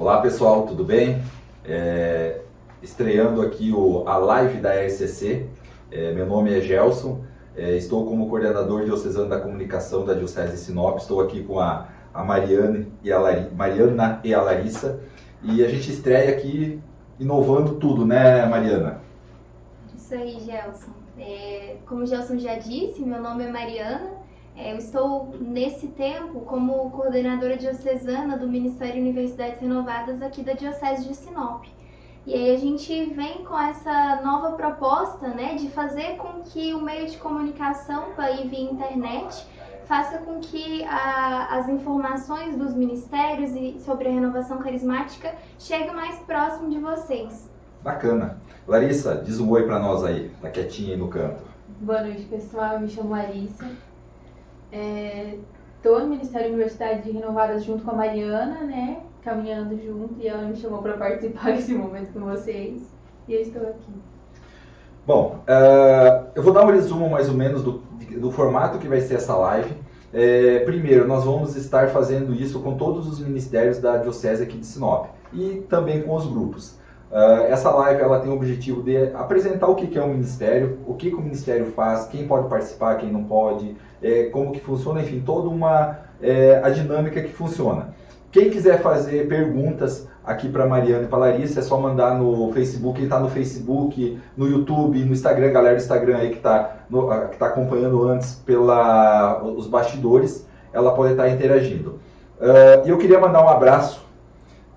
Olá pessoal, tudo bem? É, estreando aqui o, a live da RCC. É, meu nome é Gelson, é, estou como coordenador diocesano da comunicação da Diocese Sinop. Estou aqui com a, a Mariana, e a Lari, Mariana e a Larissa. E a gente estreia aqui inovando tudo, né, Mariana? Isso aí, Gelson. É, como o Gelson já disse, meu nome é Mariana. É, eu estou nesse tempo como coordenadora diocesana do Ministério Universidades Renovadas aqui da Diocese de Sinop. E aí a gente vem com essa nova proposta, né, de fazer com que o meio de comunicação aí via internet faça com que a, as informações dos ministérios e sobre a renovação carismática cheguem mais próximo de vocês. Bacana. Larissa, diz um oi para nós aí, tá quietinha aí no canto. Boa noite, pessoal. Eu me chamo Larissa. Estou é, no Ministério Universidade Renovadas junto com a Mariana, né? Caminhando junto, e ela me chamou para participar desse momento com vocês. E eu estou aqui. Bom, uh, eu vou dar um resumo mais ou menos do, do formato que vai ser essa live. É, primeiro, nós vamos estar fazendo isso com todos os ministérios da Diocese aqui de Sinop e também com os grupos. Uh, essa live ela tem o objetivo de apresentar o que, que é um ministério, o que, que o ministério faz, quem pode participar, quem não pode, é, como que funciona, enfim, toda uma é, a dinâmica que funciona. Quem quiser fazer perguntas aqui para Mariana e para Larissa, é só mandar no Facebook, quem está no Facebook, no YouTube, no Instagram, galera do Instagram aí que está que tá acompanhando antes pela os bastidores, ela pode estar tá interagindo. Uh, e eu queria mandar um abraço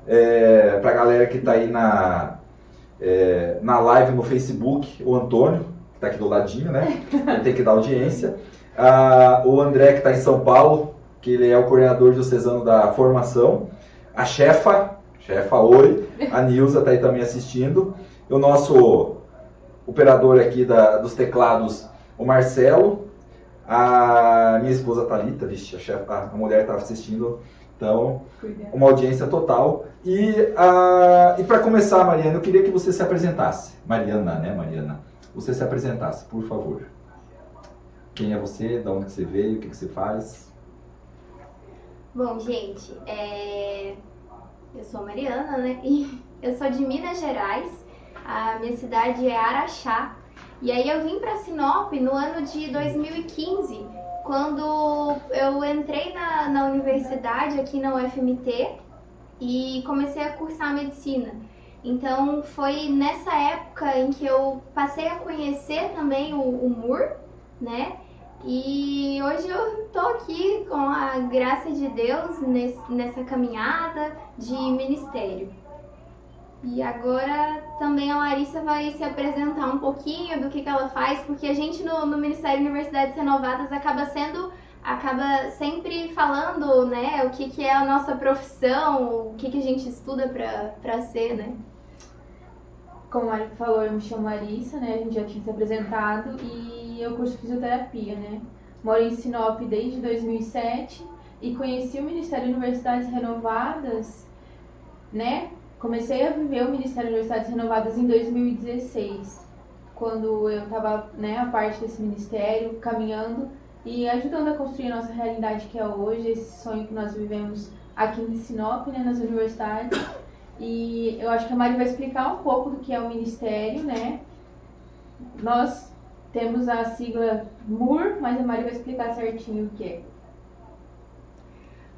é, para a galera que está aí na, é, na live no Facebook, o Antônio, que está aqui do ladinho, né? Tem que dar audiência. O André, que está em São Paulo, que ele é o coordenador diocesano da formação, a chefa, chefa Oi, a Nilza está aí também assistindo, o nosso operador aqui da, dos teclados, o Marcelo, a minha esposa Thalita, vixe, a, chefa, a mulher estava assistindo, então, uma audiência total. E, uh, e para começar, Mariana, eu queria que você se apresentasse. Mariana, né, Mariana? Você se apresentasse, por favor. Quem é você, de onde você veio, o que, você faz? Bom, gente, é... eu sou Mariana, né? E eu sou de Minas Gerais. A minha cidade é Araxá. E aí eu vim para Sinop no ano de 2015, quando eu entrei na, na universidade aqui na UFMT e comecei a cursar medicina. Então foi nessa época em que eu passei a conhecer também o, o MUR, né? E hoje eu tô aqui com a graça de Deus nesse, nessa caminhada de ministério. E agora também a Larissa vai se apresentar um pouquinho do que, que ela faz, porque a gente no, no Ministério Universidades Renovadas acaba sendo acaba sempre falando, né, o que, que é a nossa profissão, o que, que a gente estuda para ser, né? Como a Mari falou, eu me chamo Larissa, né, a gente já tinha se apresentado e eu curso fisioterapia, né? Moro em Sinop desde 2007 e conheci o Ministério de Universidades Renovadas, né? Comecei a viver o Ministério de Universidades Renovadas em 2016, quando eu estava, né, a parte desse ministério, caminhando e ajudando a construir a nossa realidade que é hoje, esse sonho que nós vivemos aqui em Sinop, né, nas universidades. E eu acho que a Mari vai explicar um pouco do que é o ministério, né? Nós temos a sigla MUR, mas a Mari vai explicar certinho o que é.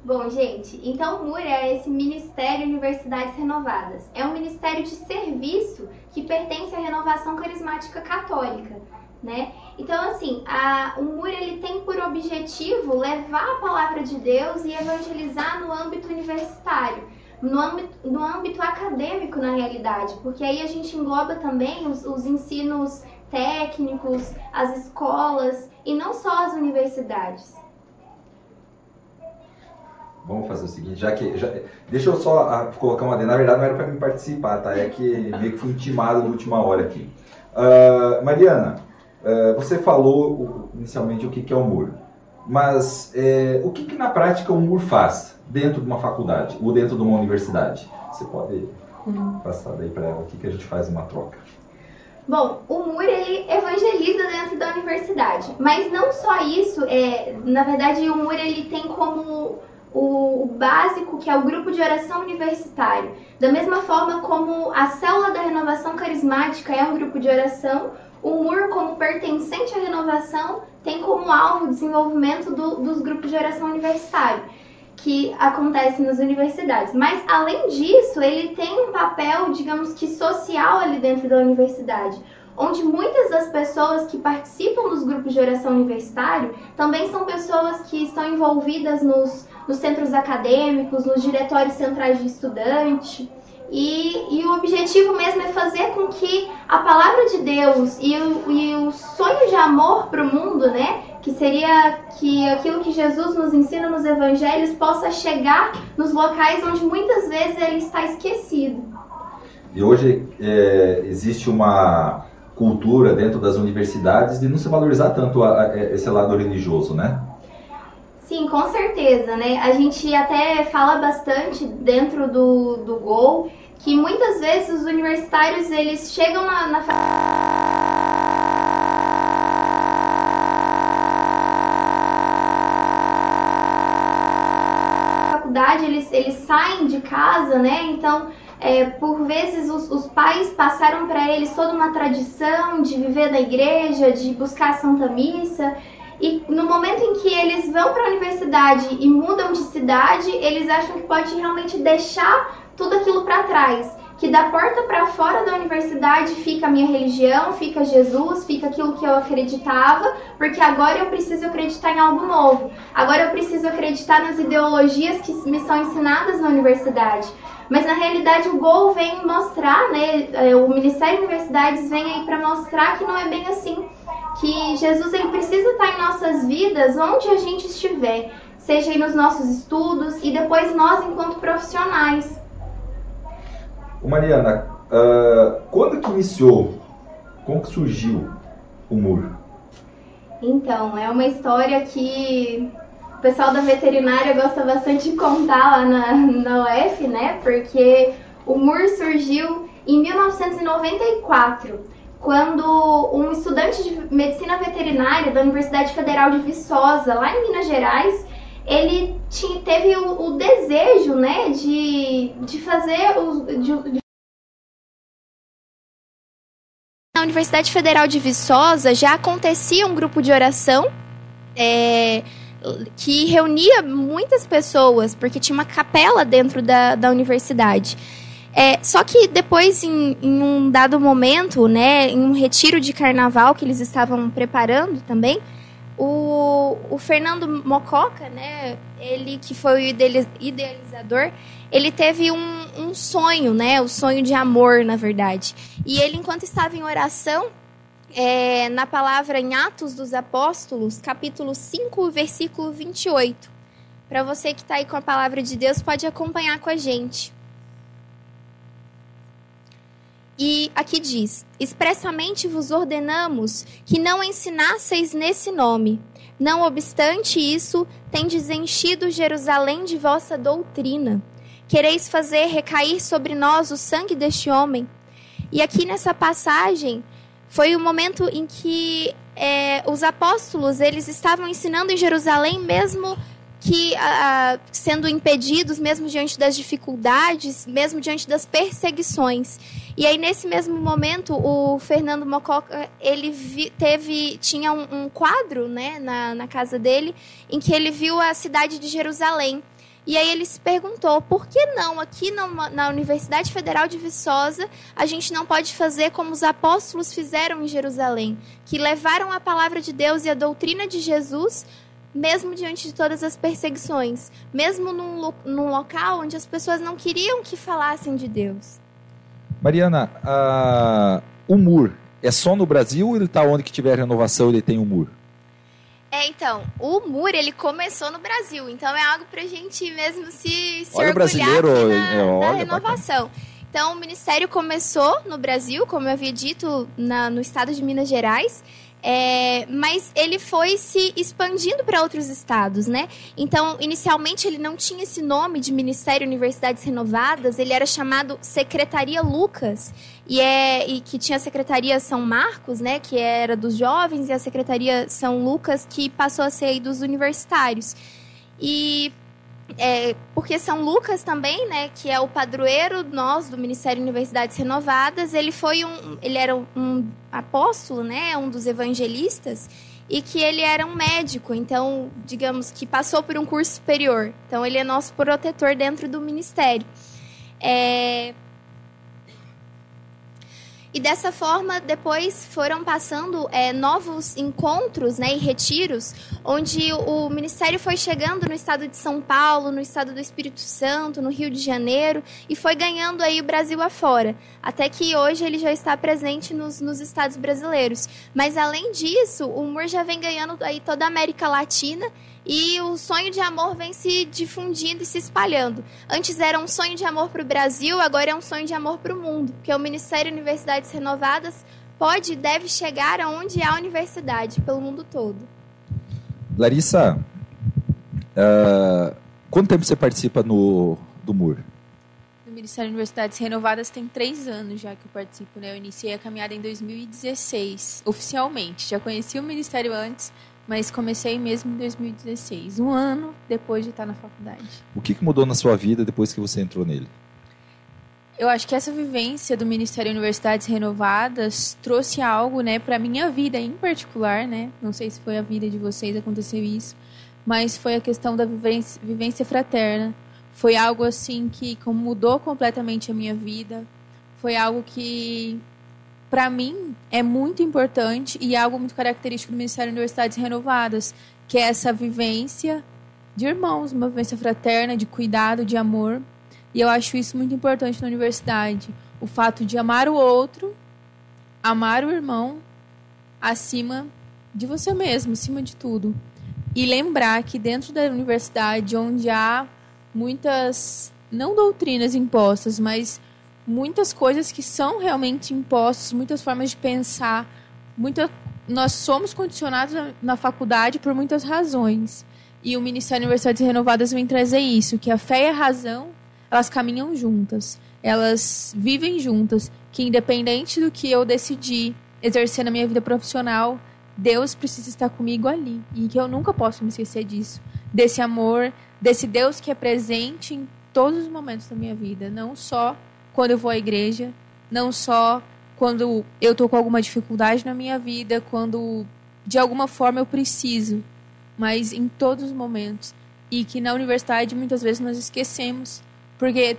Bom, gente, então o MUR é esse Ministério Universidades Renovadas. É um ministério de serviço que pertence à renovação carismática católica, né? Então, assim, a, o MUR ele tem por objetivo levar a palavra de Deus e evangelizar no âmbito universitário. No âmbito, no âmbito acadêmico, na realidade, porque aí a gente engloba também os, os ensinos técnicos, as escolas e não só as universidades. Vamos fazer o seguinte, já que. Já, deixa eu só ah, colocar uma. Na verdade, não era para mim participar, tá? É que meio que fui intimado na última hora aqui. Uh, Mariana, uh, você falou inicialmente o que, que é o MUR. Mas é, o que, que na prática o MUR faz dentro de uma faculdade ou dentro de uma universidade? Você pode uhum. passar daí para ela o que, que a gente faz uma troca. Bom, o MUR ele evangeliza dentro da universidade, mas não só isso, é, na verdade o MUR ele tem como o, o básico, que é o grupo de oração universitário. Da mesma forma como a célula da renovação carismática é um grupo de oração, o MUR, como pertencente à renovação, tem como alvo o desenvolvimento do, dos grupos de oração universitário, que acontecem nas universidades. Mas, além disso, ele tem um papel, digamos que social ali dentro da universidade onde muitas das pessoas que participam dos grupos de oração universitário também são pessoas que estão envolvidas nos, nos centros acadêmicos, nos diretórios centrais de estudante. E, e, o objetivo mesmo é fazer com que a palavra de Deus e o, e o sonho de amor para o mundo, né? Que seria que aquilo que Jesus nos ensina nos evangelhos possa chegar nos locais onde muitas vezes ele está esquecido. E hoje é, existe uma cultura dentro das universidades de não se valorizar tanto a, a, esse lado religioso, né? Sim, com certeza, né? A gente até fala bastante dentro do, do Gol que muitas vezes os universitários eles chegam na, na faculdade, eles, eles saem de casa, né? Então é, por vezes os, os pais passaram para eles toda uma tradição de viver na igreja, de buscar a Santa Missa. E no momento em que eles vão para a universidade e mudam de cidade, eles acham que pode realmente deixar tudo aquilo para trás. Que da porta para fora da universidade fica a minha religião, fica Jesus, fica aquilo que eu acreditava, porque agora eu preciso acreditar em algo novo. Agora eu preciso acreditar nas ideologias que me são ensinadas na universidade. Mas na realidade o Gol vem mostrar, né, é, o Ministério de Universidades vem aí para mostrar que não é bem assim, que Jesus ele precisa estar em nossas vidas onde a gente estiver, seja aí nos nossos estudos e depois nós enquanto profissionais. Mariana, uh, quando que iniciou, como que surgiu o MUR? Então, é uma história que o pessoal da veterinária gosta bastante de contar lá na, na UF, né? Porque o MUR surgiu em 1994, quando um estudante de medicina veterinária da Universidade Federal de Viçosa, lá em Minas Gerais, ele tinha, teve o, o, desejo, né, de, de fazer os, de, de... Na Universidade Federal de Viçosa já acontecia um grupo de oração é, que reunia muitas pessoas, porque tinha uma capela dentro da, da universidade. É, só que depois, em, em, um dado momento, né, em um retiro de carnaval que eles estavam preparando também, o, o Fernando Mococa, né, ele que foi o idealizador, ele teve um, um sonho, né, o sonho de amor, na verdade. E ele, enquanto estava em oração, é, na palavra em Atos dos Apóstolos, capítulo 5, versículo 28. Para você que está aí com a palavra de Deus, pode acompanhar com a gente. E aqui diz: expressamente vos ordenamos que não ensinasseis nesse nome. Não obstante isso, tendes enchido Jerusalém de vossa doutrina. Quereis fazer recair sobre nós o sangue deste homem? E aqui nessa passagem, foi o momento em que é, os apóstolos eles estavam ensinando em Jerusalém mesmo que sendo impedidos mesmo diante das dificuldades, mesmo diante das perseguições. E aí nesse mesmo momento o Fernando Mococa ele vi, teve tinha um, um quadro né na, na casa dele em que ele viu a cidade de Jerusalém e aí ele se perguntou, por que não aqui na, na Universidade Federal de Viçosa a gente não pode fazer como os apóstolos fizeram em Jerusalém, que levaram a palavra de Deus e a doutrina de Jesus mesmo diante de todas as perseguições, mesmo num, num local onde as pessoas não queriam que falassem de Deus. Mariana, uh, o MUR é só no Brasil ou ele está onde que tiver renovação ele tem o MUR? É, então, o MUR, ele começou no Brasil, então é algo pra gente mesmo se, se olha orgulhar na, é, olha, da renovação. Bacana. Então, o Ministério começou no Brasil, como eu havia dito, na, no estado de Minas Gerais, é, mas ele foi se expandindo para outros estados, né? Então, inicialmente ele não tinha esse nome de Ministério Universidades Renovadas, ele era chamado Secretaria Lucas, e, é, e que tinha a Secretaria São Marcos, né? Que era dos jovens, e a Secretaria São Lucas, que passou a ser dos universitários. E é, porque São Lucas também, né, que é o padroeiro nós do Ministério Universidades Renovadas, ele foi um, ele era um apóstolo, né, um dos evangelistas e que ele era um médico, então, digamos que passou por um curso superior. Então, ele é nosso protetor dentro do ministério. É, e dessa forma, depois foram passando é, novos encontros né, e retiros, onde o Ministério foi chegando no estado de São Paulo, no estado do Espírito Santo, no Rio de Janeiro, e foi ganhando aí o Brasil afora. Até que hoje ele já está presente nos, nos estados brasileiros. Mas além disso, o MUR já vem ganhando aí toda a América Latina e o sonho de amor vem se difundindo e se espalhando. Antes era um sonho de amor para o Brasil, agora é um sonho de amor para o mundo, porque o Ministério Universidades Renovadas pode e deve chegar aonde há universidade, pelo mundo todo. Larissa, uh, quanto tempo você participa no, do MUR? No Ministério Universidades Renovadas tem três anos já que eu participo. Né? Eu iniciei a caminhada em 2016, oficialmente. Já conheci o Ministério antes, mas comecei mesmo em 2016, um ano depois de estar na faculdade. O que mudou na sua vida depois que você entrou nele? Eu acho que essa vivência do Ministério Universidades Renovadas trouxe algo, né, para minha vida em particular, né? Não sei se foi a vida de vocês aconteceu isso, mas foi a questão da vivência, vivência fraterna. Foi algo assim que mudou completamente a minha vida. Foi algo que para mim, é muito importante e é algo muito característico do Ministério de Universidades Renovadas, que é essa vivência de irmãos, uma vivência fraterna, de cuidado, de amor. E eu acho isso muito importante na universidade. O fato de amar o outro, amar o irmão, acima de você mesmo, acima de tudo. E lembrar que dentro da universidade, onde há muitas, não doutrinas impostas, mas muitas coisas que são realmente impostas, muitas formas de pensar, muita, nós somos condicionados na faculdade por muitas razões. E o Ministério de Universidades Renovadas vem trazer isso, que a fé e a razão, elas caminham juntas, elas vivem juntas, que independente do que eu decidir exercer na minha vida profissional, Deus precisa estar comigo ali, e que eu nunca posso me esquecer disso, desse amor, desse Deus que é presente em todos os momentos da minha vida, não só quando eu vou à igreja, não só quando eu estou com alguma dificuldade na minha vida, quando de alguma forma eu preciso, mas em todos os momentos. E que na universidade muitas vezes nós esquecemos, porque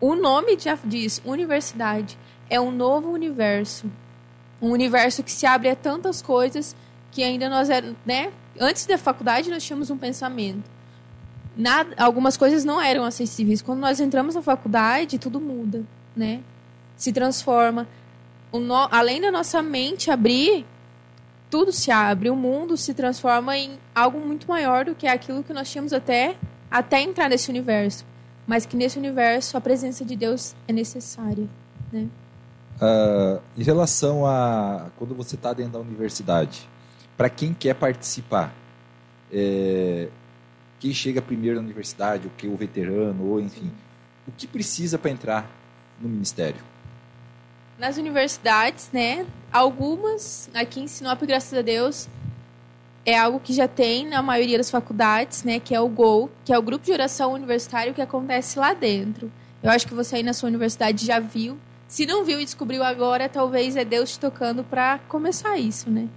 o nome já diz universidade é um novo universo, um universo que se abre a tantas coisas que ainda nós é, né? Antes da faculdade nós tínhamos um pensamento nada, algumas coisas não eram acessíveis. Quando nós entramos na faculdade, tudo muda, né? Se transforma. No, além da nossa mente abrir, tudo se abre. O mundo se transforma em algo muito maior do que aquilo que nós tínhamos até, até entrar nesse universo. Mas que nesse universo a presença de Deus é necessária, né? Uh, em relação a quando você está dentro da universidade, para quem quer participar, é, quem chega primeiro na universidade, o que o veterano, ou enfim, o que precisa para entrar no ministério? Nas universidades, né? Algumas, aqui em Sinop, graças a Deus, é algo que já tem na maioria das faculdades, né? Que é o GOL, que é o grupo de oração universitário que acontece lá dentro. Eu acho que você aí na sua universidade já viu. Se não viu e descobriu agora, talvez é Deus te tocando para começar isso, né?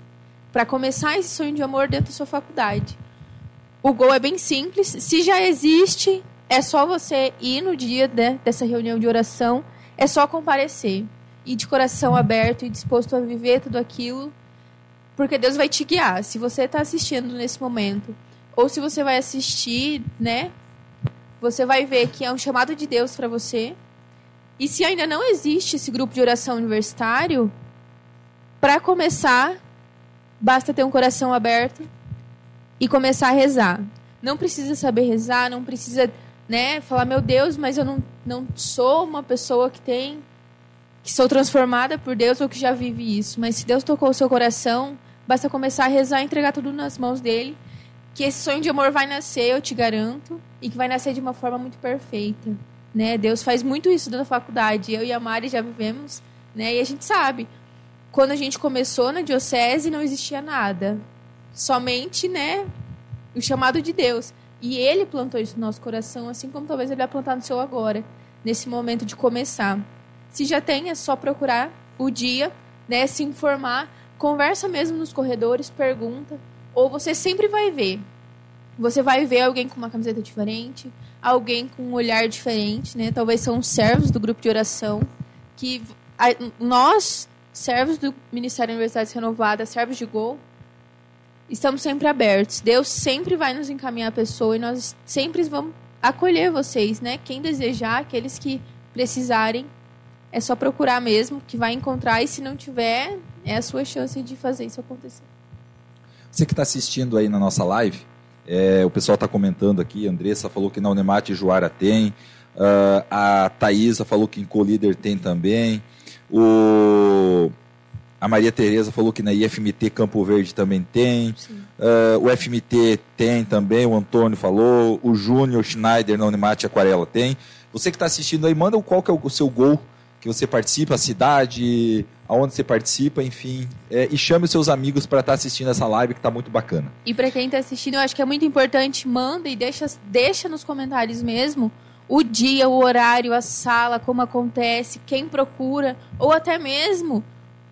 Para começar esse sonho de amor dentro da sua faculdade. O gol é bem simples. Se já existe, é só você ir no dia né, dessa reunião de oração, é só comparecer. E de coração aberto e disposto a viver tudo aquilo, porque Deus vai te guiar. Se você está assistindo nesse momento, ou se você vai assistir, né? Você vai ver que é um chamado de Deus para você. E se ainda não existe esse grupo de oração universitário, para começar, basta ter um coração aberto e começar a rezar. Não precisa saber rezar, não precisa, né, falar, meu Deus, mas eu não, não sou uma pessoa que tem que sou transformada por Deus ou que já vive isso. Mas se Deus tocou o seu coração, basta começar a rezar e entregar tudo nas mãos dele, que esse sonho de amor vai nascer, eu te garanto, e que vai nascer de uma forma muito perfeita, né? Deus faz muito isso na faculdade. Eu e a Mari já vivemos, né? E a gente sabe, quando a gente começou na diocese não existia nada somente, né, o chamado de Deus. E ele plantou isso no nosso coração, assim como talvez ele vai plantar no seu agora, nesse momento de começar. Se já tem, é só procurar o dia, né, se informar, conversa mesmo nos corredores, pergunta, ou você sempre vai ver. Você vai ver alguém com uma camiseta diferente, alguém com um olhar diferente, né? Talvez são os servos do grupo de oração que a, nós, servos do Ministério de Universidades Renovadas, servos de Gol, estamos sempre abertos. Deus sempre vai nos encaminhar a pessoa e nós sempre vamos acolher vocês, né? Quem desejar, aqueles que precisarem, é só procurar mesmo, que vai encontrar e se não tiver, é a sua chance de fazer isso acontecer. Você que está assistindo aí na nossa live, é, o pessoal está comentando aqui, a Andressa falou que na Unemate Juara tem, uh, a Thaisa falou que em Colíder tem também, o a Maria Tereza falou que na IFMT Campo Verde também tem. Uh, o FMT tem também, o Antônio falou. O Júnior Schneider na Unimate Aquarela tem. Você que está assistindo aí, manda qual que é o seu gol que você participa, a cidade, aonde você participa, enfim. É, e chame os seus amigos para estar tá assistindo essa live que está muito bacana. E para quem está assistindo, eu acho que é muito importante, manda e deixa, deixa nos comentários mesmo o dia, o horário, a sala, como acontece, quem procura, ou até mesmo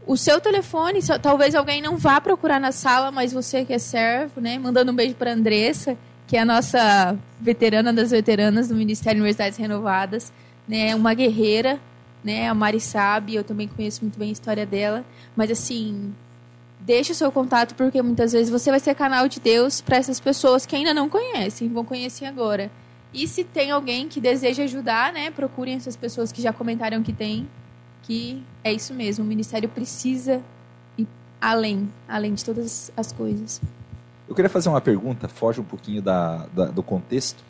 o seu telefone, talvez alguém não vá procurar na sala, mas você que é servo, né? Mandando um beijo para Andressa, que é a nossa veterana das veteranas do Ministério de Universidades Renovadas, né? Uma guerreira, né? A Mari sabe, eu também conheço muito bem a história dela, mas assim, deixe o seu contato porque muitas vezes você vai ser canal de Deus para essas pessoas que ainda não conhecem, vão conhecer agora. E se tem alguém que deseja ajudar, né? Procurem essas pessoas que já comentaram que tem que é isso mesmo, o ministério precisa ir além, além de todas as coisas. Eu queria fazer uma pergunta, foge um pouquinho da, da, do contexto.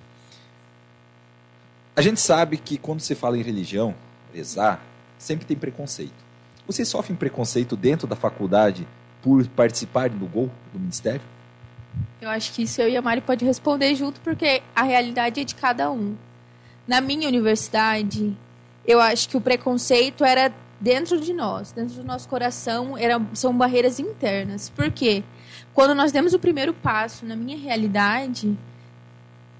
A gente sabe que quando se fala em religião, rezar, sempre tem preconceito. Vocês sofrem preconceito dentro da faculdade por participarem do GOL, do Ministério? Eu acho que isso eu e a Mari pode responder junto, porque a realidade é de cada um. Na minha universidade, eu acho que o preconceito era dentro de nós, dentro do nosso coração, era, são barreiras internas. Por quê? Quando nós demos o primeiro passo, na minha realidade,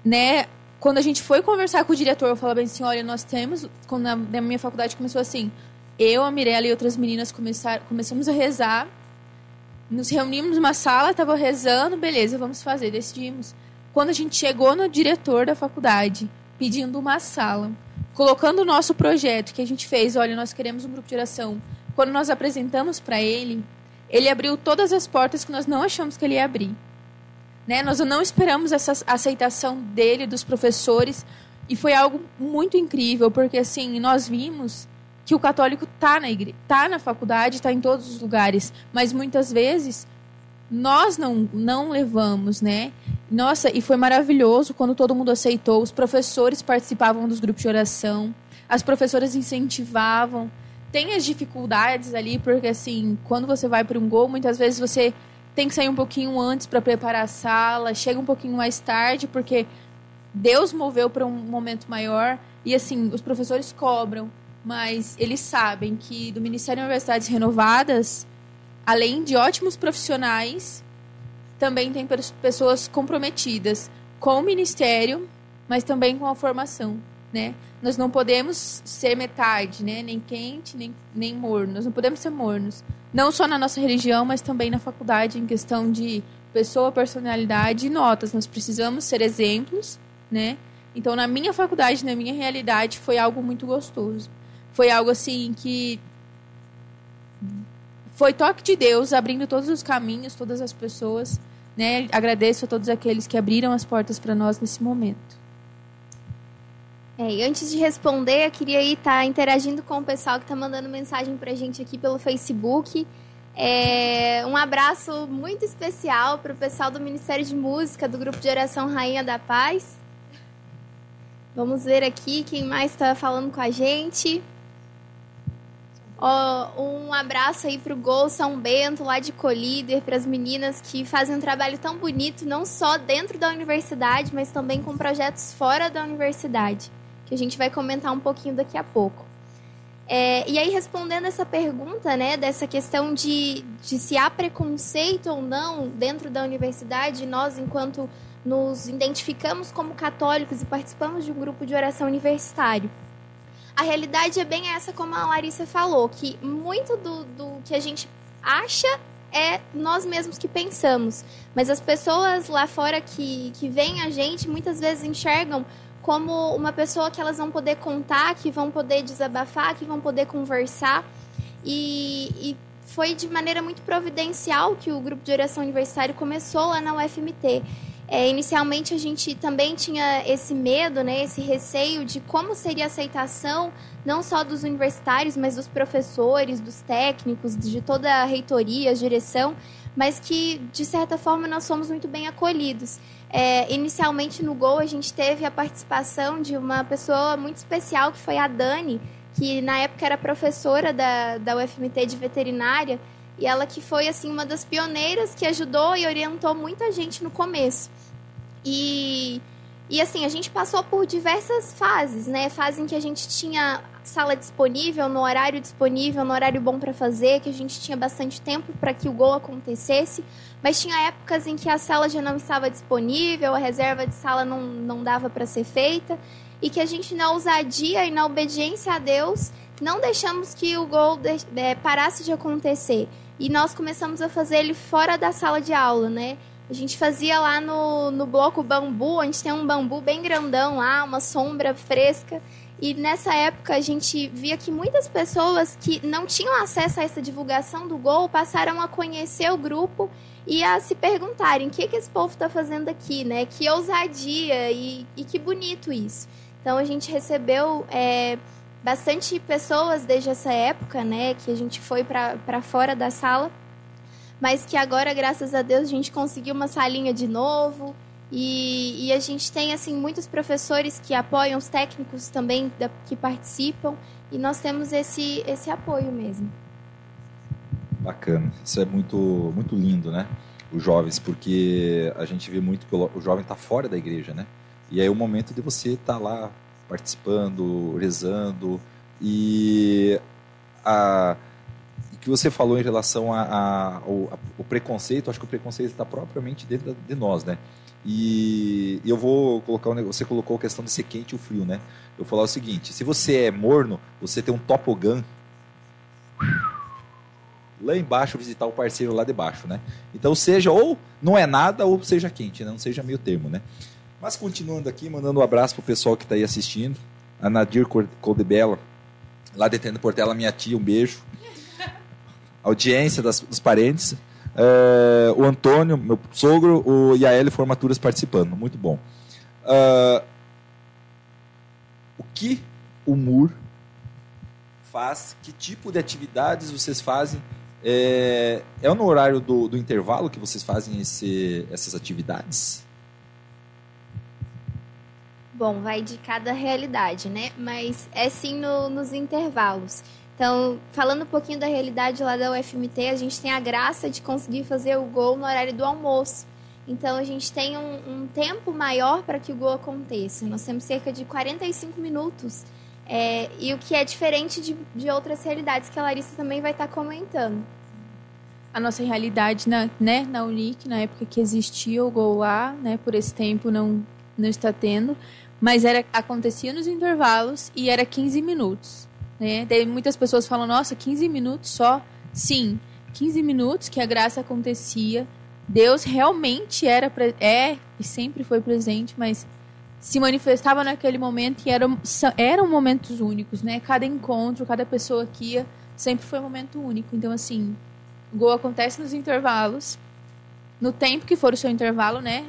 né, quando a gente foi conversar com o diretor, eu falava assim, olha, nós temos, quando na minha faculdade começou assim, eu, a Mirella e outras meninas começar, começamos a rezar, nos reunimos numa sala, estava rezando, beleza, vamos fazer, decidimos. Quando a gente chegou no diretor da faculdade, pedindo uma sala, colocando o nosso projeto que a gente fez, olha, nós queremos um grupo de oração. Quando nós apresentamos para ele, ele abriu todas as portas que nós não achamos que ele ia abrir. Né? Nós não esperamos essa aceitação dele, dos professores, e foi algo muito incrível, porque assim, nós vimos que o católico está na igreja, tá na faculdade, está em todos os lugares, mas muitas vezes nós não, não levamos, né? Nossa, e foi maravilhoso quando todo mundo aceitou. Os professores participavam dos grupos de oração, as professoras incentivavam. Tem as dificuldades ali, porque assim, quando você vai para um gol, muitas vezes você tem que sair um pouquinho antes para preparar a sala, chega um pouquinho mais tarde, porque Deus moveu para um momento maior. E assim, os professores cobram, mas eles sabem que do Ministério de Universidades Renovadas além de ótimos profissionais, também tem pessoas comprometidas com o ministério, mas também com a formação, né? Nós não podemos ser metade, né? Nem quente, nem, nem morno. Nós não podemos ser mornos. Não só na nossa religião, mas também na faculdade, em questão de pessoa, personalidade e notas. Nós precisamos ser exemplos, né? Então, na minha faculdade, na minha realidade, foi algo muito gostoso. Foi algo assim que foi toque de Deus abrindo todos os caminhos, todas as pessoas. Né? Agradeço a todos aqueles que abriram as portas para nós nesse momento. É, e antes de responder, eu queria estar tá interagindo com o pessoal que está mandando mensagem para a gente aqui pelo Facebook. É, um abraço muito especial para o pessoal do Ministério de Música, do Grupo de Oração Rainha da Paz. Vamos ver aqui quem mais está falando com a gente. Oh, um abraço aí pro Gol São Bento, lá de Colíder, para as meninas que fazem um trabalho tão bonito, não só dentro da universidade, mas também com projetos fora da universidade, que a gente vai comentar um pouquinho daqui a pouco. É, e aí, respondendo essa pergunta, né, dessa questão de, de se há preconceito ou não dentro da universidade, nós, enquanto nos identificamos como católicos e participamos de um grupo de oração universitário. A realidade é bem essa, como a Larissa falou, que muito do, do que a gente acha é nós mesmos que pensamos. Mas as pessoas lá fora que, que veem a gente muitas vezes enxergam como uma pessoa que elas vão poder contar, que vão poder desabafar, que vão poder conversar. E, e foi de maneira muito providencial que o grupo de oração universitário começou lá na UFMT. É, inicialmente a gente também tinha esse medo, né, esse receio de como seria a aceitação não só dos universitários, mas dos professores, dos técnicos, de toda a reitoria, a direção, mas que de certa forma nós fomos muito bem acolhidos. É, inicialmente no Gol a gente teve a participação de uma pessoa muito especial que foi a Dani, que na época era professora da, da UFMT de veterinária e ela que foi assim uma das pioneiras que ajudou e orientou muita gente no começo. E, e assim, a gente passou por diversas fases, né? Fase em que a gente tinha sala disponível, no horário disponível, no horário bom para fazer, que a gente tinha bastante tempo para que o gol acontecesse, mas tinha épocas em que a sala já não estava disponível, a reserva de sala não, não dava para ser feita, e que a gente, na ousadia e na obediência a Deus, não deixamos que o gol de, é, parasse de acontecer. E nós começamos a fazer ele fora da sala de aula, né? A gente fazia lá no, no bloco bambu, a gente tem um bambu bem grandão lá, uma sombra fresca. E nessa época a gente via que muitas pessoas que não tinham acesso a essa divulgação do Gol passaram a conhecer o grupo e a se perguntarem o que, que esse povo está fazendo aqui, né? Que ousadia e, e que bonito isso. Então a gente recebeu é, bastante pessoas desde essa época, né? Que a gente foi para fora da sala, mas que agora, graças a Deus, a gente conseguiu uma salinha de novo e, e, a gente tem assim muitos professores que apoiam os técnicos também da, que participam e nós temos esse esse apoio mesmo. Bacana, isso é muito muito lindo, né? Os jovens, porque a gente vê muito que o jovem está fora da igreja, né? E aí é o momento de você estar tá lá participando, rezando e a que você falou em relação a, a, ao, ao preconceito, acho que o preconceito está propriamente dentro de nós, né? E eu vou colocar um negócio. Você colocou a questão de ser quente e o frio, né? Eu vou falar o seguinte: se você é morno, você tem um topogã lá embaixo visitar o parceiro lá de baixo, né? Então seja ou não é nada ou seja quente, né? não seja meio termo, né? Mas continuando aqui, mandando um abraço pro pessoal que está aí assistindo, a Nadir Codebella, lá de Tenda Portela, minha tia, um beijo. Audiência das, dos parentes. É, o Antônio, meu sogro, o, a Eli Formaturas participando. Muito bom. Uh, o que o MUR faz? Que tipo de atividades vocês fazem? É, é no horário do, do intervalo que vocês fazem esse, essas atividades? Bom, vai de cada realidade, né? Mas é sim no, nos intervalos. Então, falando um pouquinho da realidade lá da UFMT, a gente tem a graça de conseguir fazer o gol no horário do almoço. Então, a gente tem um, um tempo maior para que o gol aconteça. Nós temos cerca de 45 minutos. É, e o que é diferente de, de outras realidades que a Larissa também vai estar tá comentando. A nossa realidade na, né, na Unic, na época que existia o gol lá, né, por esse tempo não, não está tendo, mas era acontecia nos intervalos e era 15 minutos. Né? Daí muitas pessoas falam, nossa, 15 minutos só? Sim, 15 minutos que a graça acontecia. Deus realmente era é e sempre foi presente, mas se manifestava naquele momento e eram, eram momentos únicos, né? Cada encontro, cada pessoa que ia, sempre foi um momento único. Então, assim, o gol acontece nos intervalos. No tempo que for o seu intervalo, né?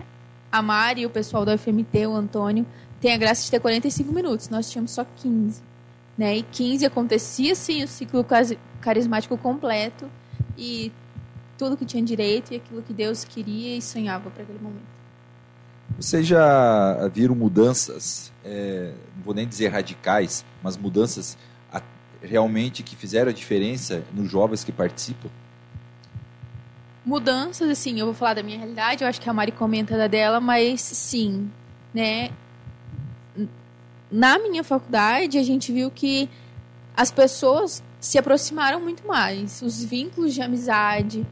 A Mari o pessoal do FMT, o Antônio, tem a graça de ter 45 minutos. Nós tínhamos só 15 né? E 15 acontecia sim o ciclo carismático completo e tudo que tinha direito e aquilo que Deus queria e sonhava para aquele momento. Vocês já viram mudanças, é, não vou nem dizer radicais, mas mudanças realmente que fizeram a diferença nos jovens que participam? Mudanças, assim, eu vou falar da minha realidade, eu acho que a Mari comenta da dela, mas sim, né? na minha faculdade, a gente viu que as pessoas se aproximaram muito mais. Os vínculos de amizade,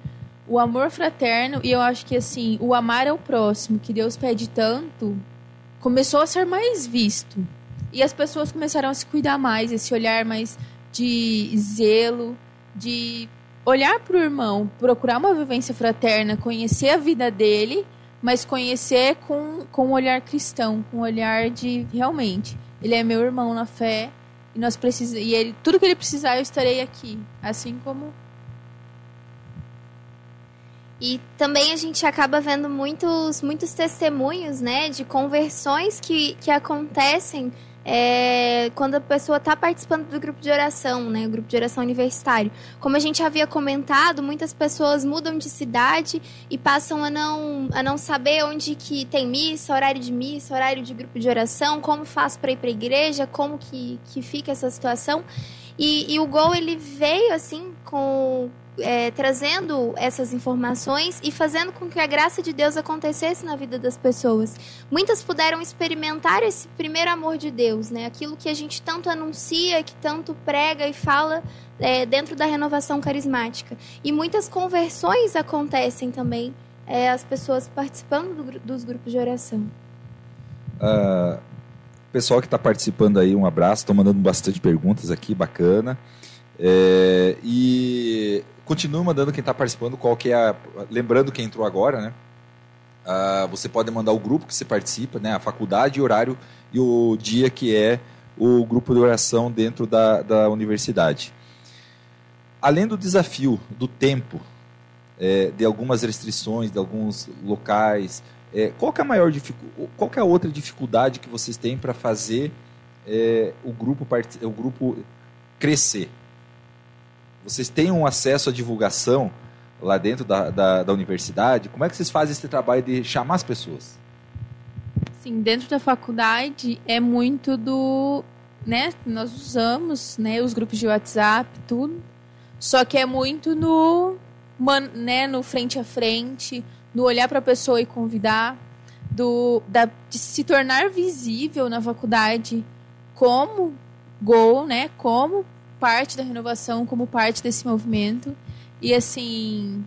o amor fraterno e eu acho que assim, o amar ao próximo, que Deus pede tanto, começou a ser mais visto. E as pessoas começaram a se cuidar mais, esse olhar mais de zelo, de olhar para o irmão, procurar uma vivência fraterna, conhecer a vida dele, mas conhecer com, com um olhar cristão, com um olhar de realmente, ele é meu irmão na fé e nós precisamos e ele tudo que ele precisar eu estarei aqui, assim como e também a gente acaba vendo muitos, muitos testemunhos, né, de conversões que, que acontecem é, quando a pessoa está participando do grupo de oração, né, o grupo de oração universitário. Como a gente havia comentado, muitas pessoas mudam de cidade e passam a não, a não saber onde que tem missa, horário de missa, horário de grupo de oração, como faz para ir para a igreja, como que, que fica essa situação. E, e o Gol ele veio assim com é, trazendo essas informações e fazendo com que a graça de Deus acontecesse na vida das pessoas. Muitas puderam experimentar esse primeiro amor de Deus, né? Aquilo que a gente tanto anuncia, que tanto prega e fala é, dentro da renovação carismática. E muitas conversões acontecem também, é, as pessoas participando do, dos grupos de oração. Uh, pessoal que está participando aí, um abraço, estão mandando bastante perguntas aqui, bacana. É, e continue mandando quem está participando, qual que é a, lembrando quem entrou agora, né? Uh, você pode mandar o grupo que você participa, né? A faculdade, horário e o dia que é o grupo de oração dentro da, da universidade. Além do desafio do tempo, é, de algumas restrições, de alguns locais, é, qual é a maior qual é a outra dificuldade que vocês têm para fazer é, o grupo o grupo crescer? Vocês têm um acesso à divulgação lá dentro da, da, da universidade? Como é que vocês fazem esse trabalho de chamar as pessoas? Sim, dentro da faculdade é muito do, né, nós usamos, né, os grupos de WhatsApp, tudo. Só que é muito no, né, no frente a frente, no olhar para a pessoa e convidar, do da, de se tornar visível na faculdade como gol, né, como parte da renovação, como parte desse movimento. E assim.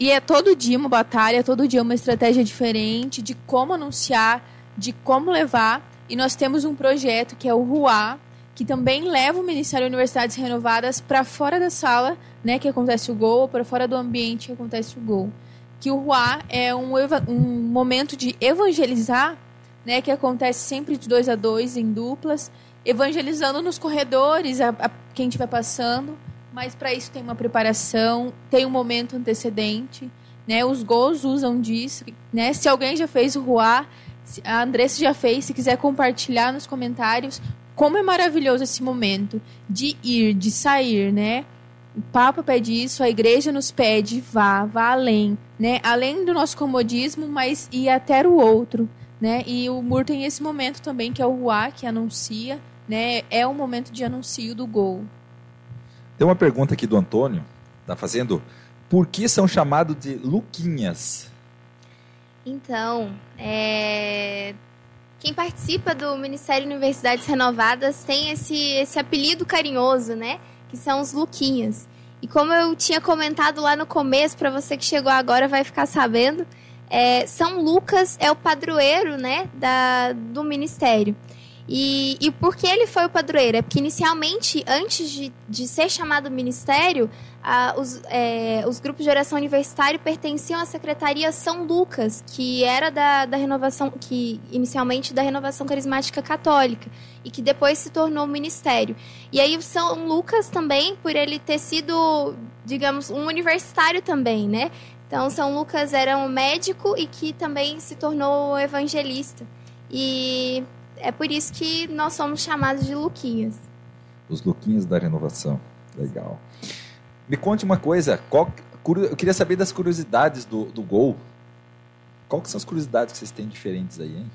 E é todo dia uma batalha, todo dia uma estratégia diferente de como anunciar, de como levar. E nós temos um projeto que é o RUA, que também leva o Ministério de Universidades Renovadas para fora da sala, né, que acontece o gol, para fora do ambiente que acontece o gol. Que o RUA é um, um momento de evangelizar, né, que acontece sempre de dois a dois, em duplas, evangelizando nos corredores, a, a quem estiver passando. Mas para isso tem uma preparação, tem um momento antecedente. Né? Os gols usam disso. Né? Se alguém já fez o Ruá, a Andressa já fez, se quiser compartilhar nos comentários, como é maravilhoso esse momento de ir, de sair, né? O Papa pede isso, a igreja nos pede, vá, vá além, né? Além do nosso comodismo, mas ir até o outro, né? E o Mur tem esse momento também, que é o Ruá, que anuncia, né? É o momento de anuncio do gol. Tem uma pergunta aqui do Antônio, tá fazendo. Por que são chamados de Luquinhas? Então, é... quem participa do Ministério Universidades Renovadas tem esse, esse apelido carinhoso, né? Que são os Luquinhas. E como eu tinha comentado lá no começo, para você que chegou agora vai ficar sabendo, é, São Lucas é o padroeiro, né, da, do ministério. E, e por que ele foi o padroeiro? É porque inicialmente, antes de, de ser chamado ministério, os, é, os grupos de oração universitário pertenciam à Secretaria São Lucas, que era da, da renovação, que inicialmente da renovação carismática católica, e que depois se tornou ministério. E aí o São Lucas também, por ele ter sido, digamos, um universitário também, né? Então São Lucas era um médico e que também se tornou evangelista. E é por isso que nós somos chamados de Luquinhas. Os Luquinhas da renovação. Legal. Me conte uma coisa. Qual, eu queria saber das curiosidades do, do Gol. Qual que são as curiosidades que vocês têm diferentes aí, hein?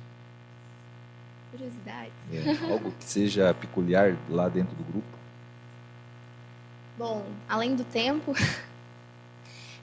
Curiosidades? É, algo que seja peculiar lá dentro do grupo? Bom, além do tempo...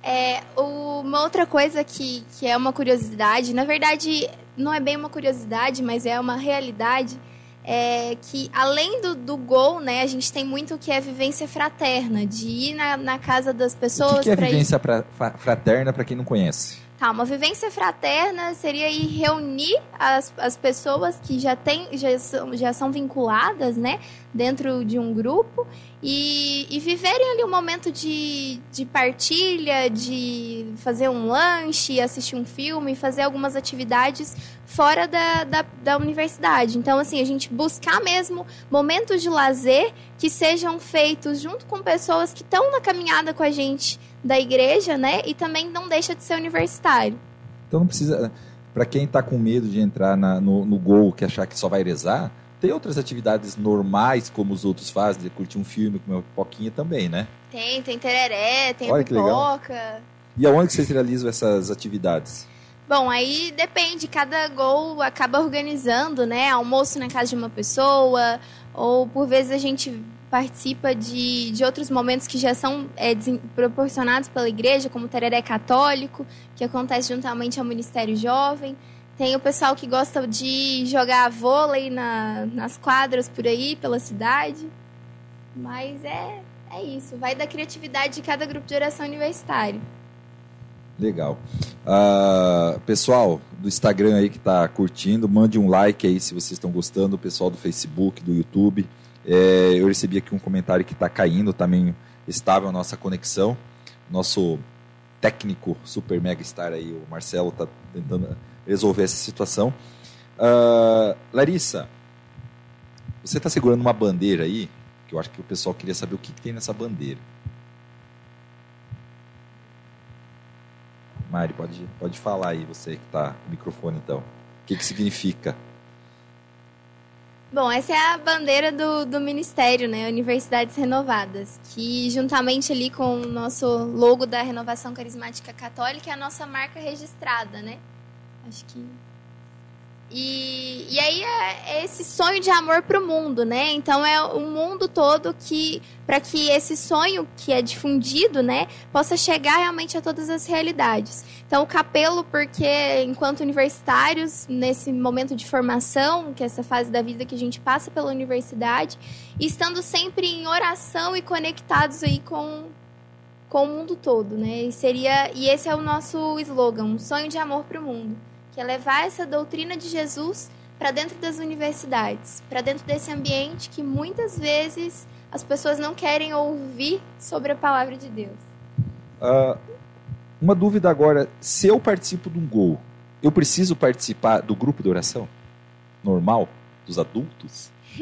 É, uma outra coisa que, que é uma curiosidade, na verdade não é bem uma curiosidade, mas é uma realidade, é que além do, do gol, né, a gente tem muito que é vivência fraterna, de ir na, na casa das pessoas. O que, que é vivência ir... pra, fraterna para quem não conhece? Tá, uma vivência fraterna seria ir reunir as, as pessoas que já, tem, já, são, já são vinculadas, né, dentro de um grupo e, e viverem ali um momento de, de partilha, de fazer um lanche, assistir um filme, fazer algumas atividades fora da, da, da universidade. Então, assim, a gente buscar mesmo momentos de lazer que sejam feitos junto com pessoas que estão na caminhada com a gente da igreja, né? E também não deixa de ser universitário. Então não precisa. Para quem está com medo de entrar na, no, no gol, que achar que só vai rezar, tem outras atividades normais, como os outros fazem, de curtir um filme, comer uma pipoquinha também, né? Tem, tem tereré, tem Olha pipoca. E aonde vocês realizam essas atividades? Bom, aí depende, cada gol acaba organizando, né? Almoço na casa de uma pessoa, ou por vezes a gente participa de, de outros momentos que já são é, proporcionados pela igreja, como o Tereré Católico, que acontece juntamente ao Ministério Jovem. Tem o pessoal que gosta de jogar vôlei na, nas quadras por aí, pela cidade. Mas é, é isso, vai da criatividade de cada grupo de oração universitário. Legal. Uh, pessoal do Instagram aí que está curtindo, mande um like aí se vocês estão gostando. O pessoal do Facebook, do YouTube. É, eu recebi aqui um comentário que está caindo, também estável a nossa conexão. Nosso técnico super mega star aí, o Marcelo, está tentando resolver essa situação. Uh, Larissa, você está segurando uma bandeira aí, que eu acho que o pessoal queria saber o que, que tem nessa bandeira. Mari, pode, pode falar aí, você que está com o microfone então. O que, que significa? Bom, essa é a bandeira do, do Ministério, né? Universidades Renovadas, que juntamente ali com o nosso logo da Renovação Carismática Católica é a nossa marca registrada, né? Acho que e, e aí é, é esse sonho de amor para o mundo, né? Então é o mundo todo que, para que esse sonho que é difundido, né, possa chegar realmente a todas as realidades. Então o capelo, porque enquanto universitários, nesse momento de formação, que é essa fase da vida que a gente passa pela universidade, estando sempre em oração e conectados aí com com o mundo todo, né? E seria e esse é o nosso slogan, um sonho de amor para o mundo que é levar essa doutrina de Jesus para dentro das universidades, para dentro desse ambiente que muitas vezes as pessoas não querem ouvir sobre a palavra de Deus. Uh, uma dúvida agora: se eu participo de um gol, eu preciso participar do grupo de oração normal dos adultos?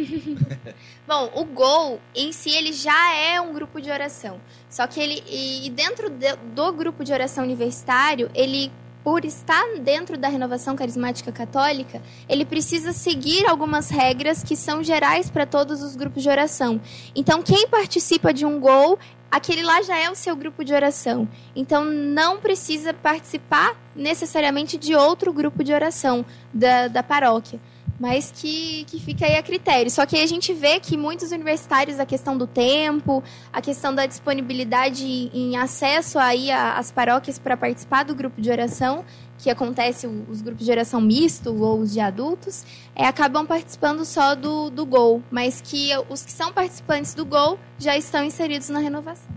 Bom, o Gol em si ele já é um grupo de oração. Só que ele e dentro de, do grupo de oração universitário, ele por estar dentro da renovação carismática católica, ele precisa seguir algumas regras que são gerais para todos os grupos de oração. Então, quem participa de um gol, aquele lá já é o seu grupo de oração. Então, não precisa participar necessariamente de outro grupo de oração da, da paróquia mas que, que fica aí a critério. Só que a gente vê que muitos universitários, a questão do tempo, a questão da disponibilidade em acesso aí às paróquias para participar do grupo de oração, que acontece os grupos de oração misto ou os de adultos, é, acabam participando só do, do GOL, mas que os que são participantes do GOL já estão inseridos na renovação.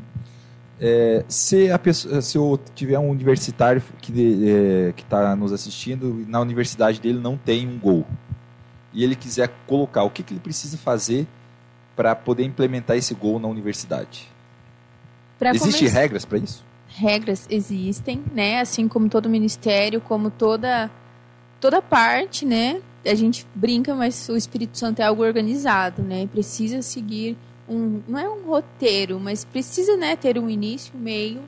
É, se, a pessoa, se eu tiver um universitário que é, está nos assistindo, na universidade dele não tem um GOL, e ele quiser colocar, o que, que ele precisa fazer para poder implementar esse gol na universidade? Existem come... regras para isso? Regras existem, né? Assim como todo ministério, como toda toda parte, né? A gente brinca, mas o Espírito Santo é algo organizado, né? Precisa seguir um, não é um roteiro, mas precisa, né, ter um início, um meio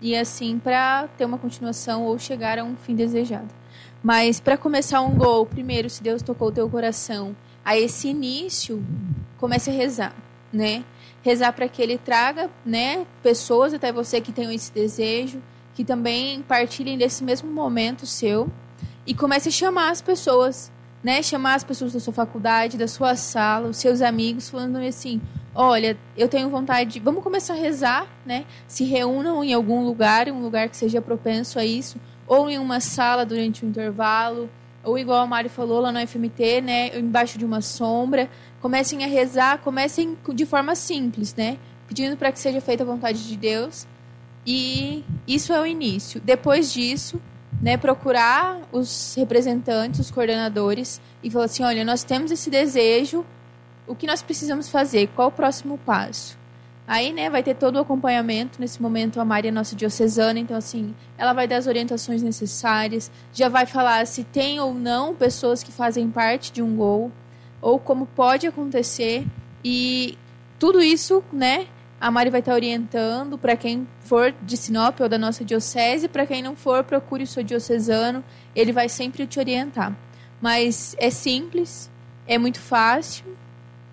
e assim para ter uma continuação ou chegar a um fim desejado. Mas para começar um gol, primeiro, se Deus tocou o teu coração, a esse início, comece a rezar, né? Rezar para que ele traga, né, pessoas até você que tenham esse desejo, que também partilhem desse mesmo momento seu e comece a chamar as pessoas, né? Chamar as pessoas da sua faculdade, da sua sala, os seus amigos, falando assim: olha, eu tenho vontade, de... vamos começar a rezar, né? Se reúnam em algum lugar, um lugar que seja propenso a isso ou em uma sala durante o intervalo, ou igual a Mari falou lá no FMT, né, embaixo de uma sombra, comecem a rezar, comecem de forma simples, né, pedindo para que seja feita a vontade de Deus. E isso é o início. Depois disso, né, procurar os representantes, os coordenadores e falar assim, olha, nós temos esse desejo, o que nós precisamos fazer? Qual o próximo passo? Aí, né, vai ter todo o acompanhamento. Nesse momento, a Maria é nossa diocesana, então, assim, ela vai dar as orientações necessárias, já vai falar se tem ou não pessoas que fazem parte de um gol, ou como pode acontecer. E tudo isso, né, a Mari vai estar orientando para quem for de Sinop ou da nossa diocese, para quem não for, procure o seu diocesano, ele vai sempre te orientar. Mas é simples, é muito fácil,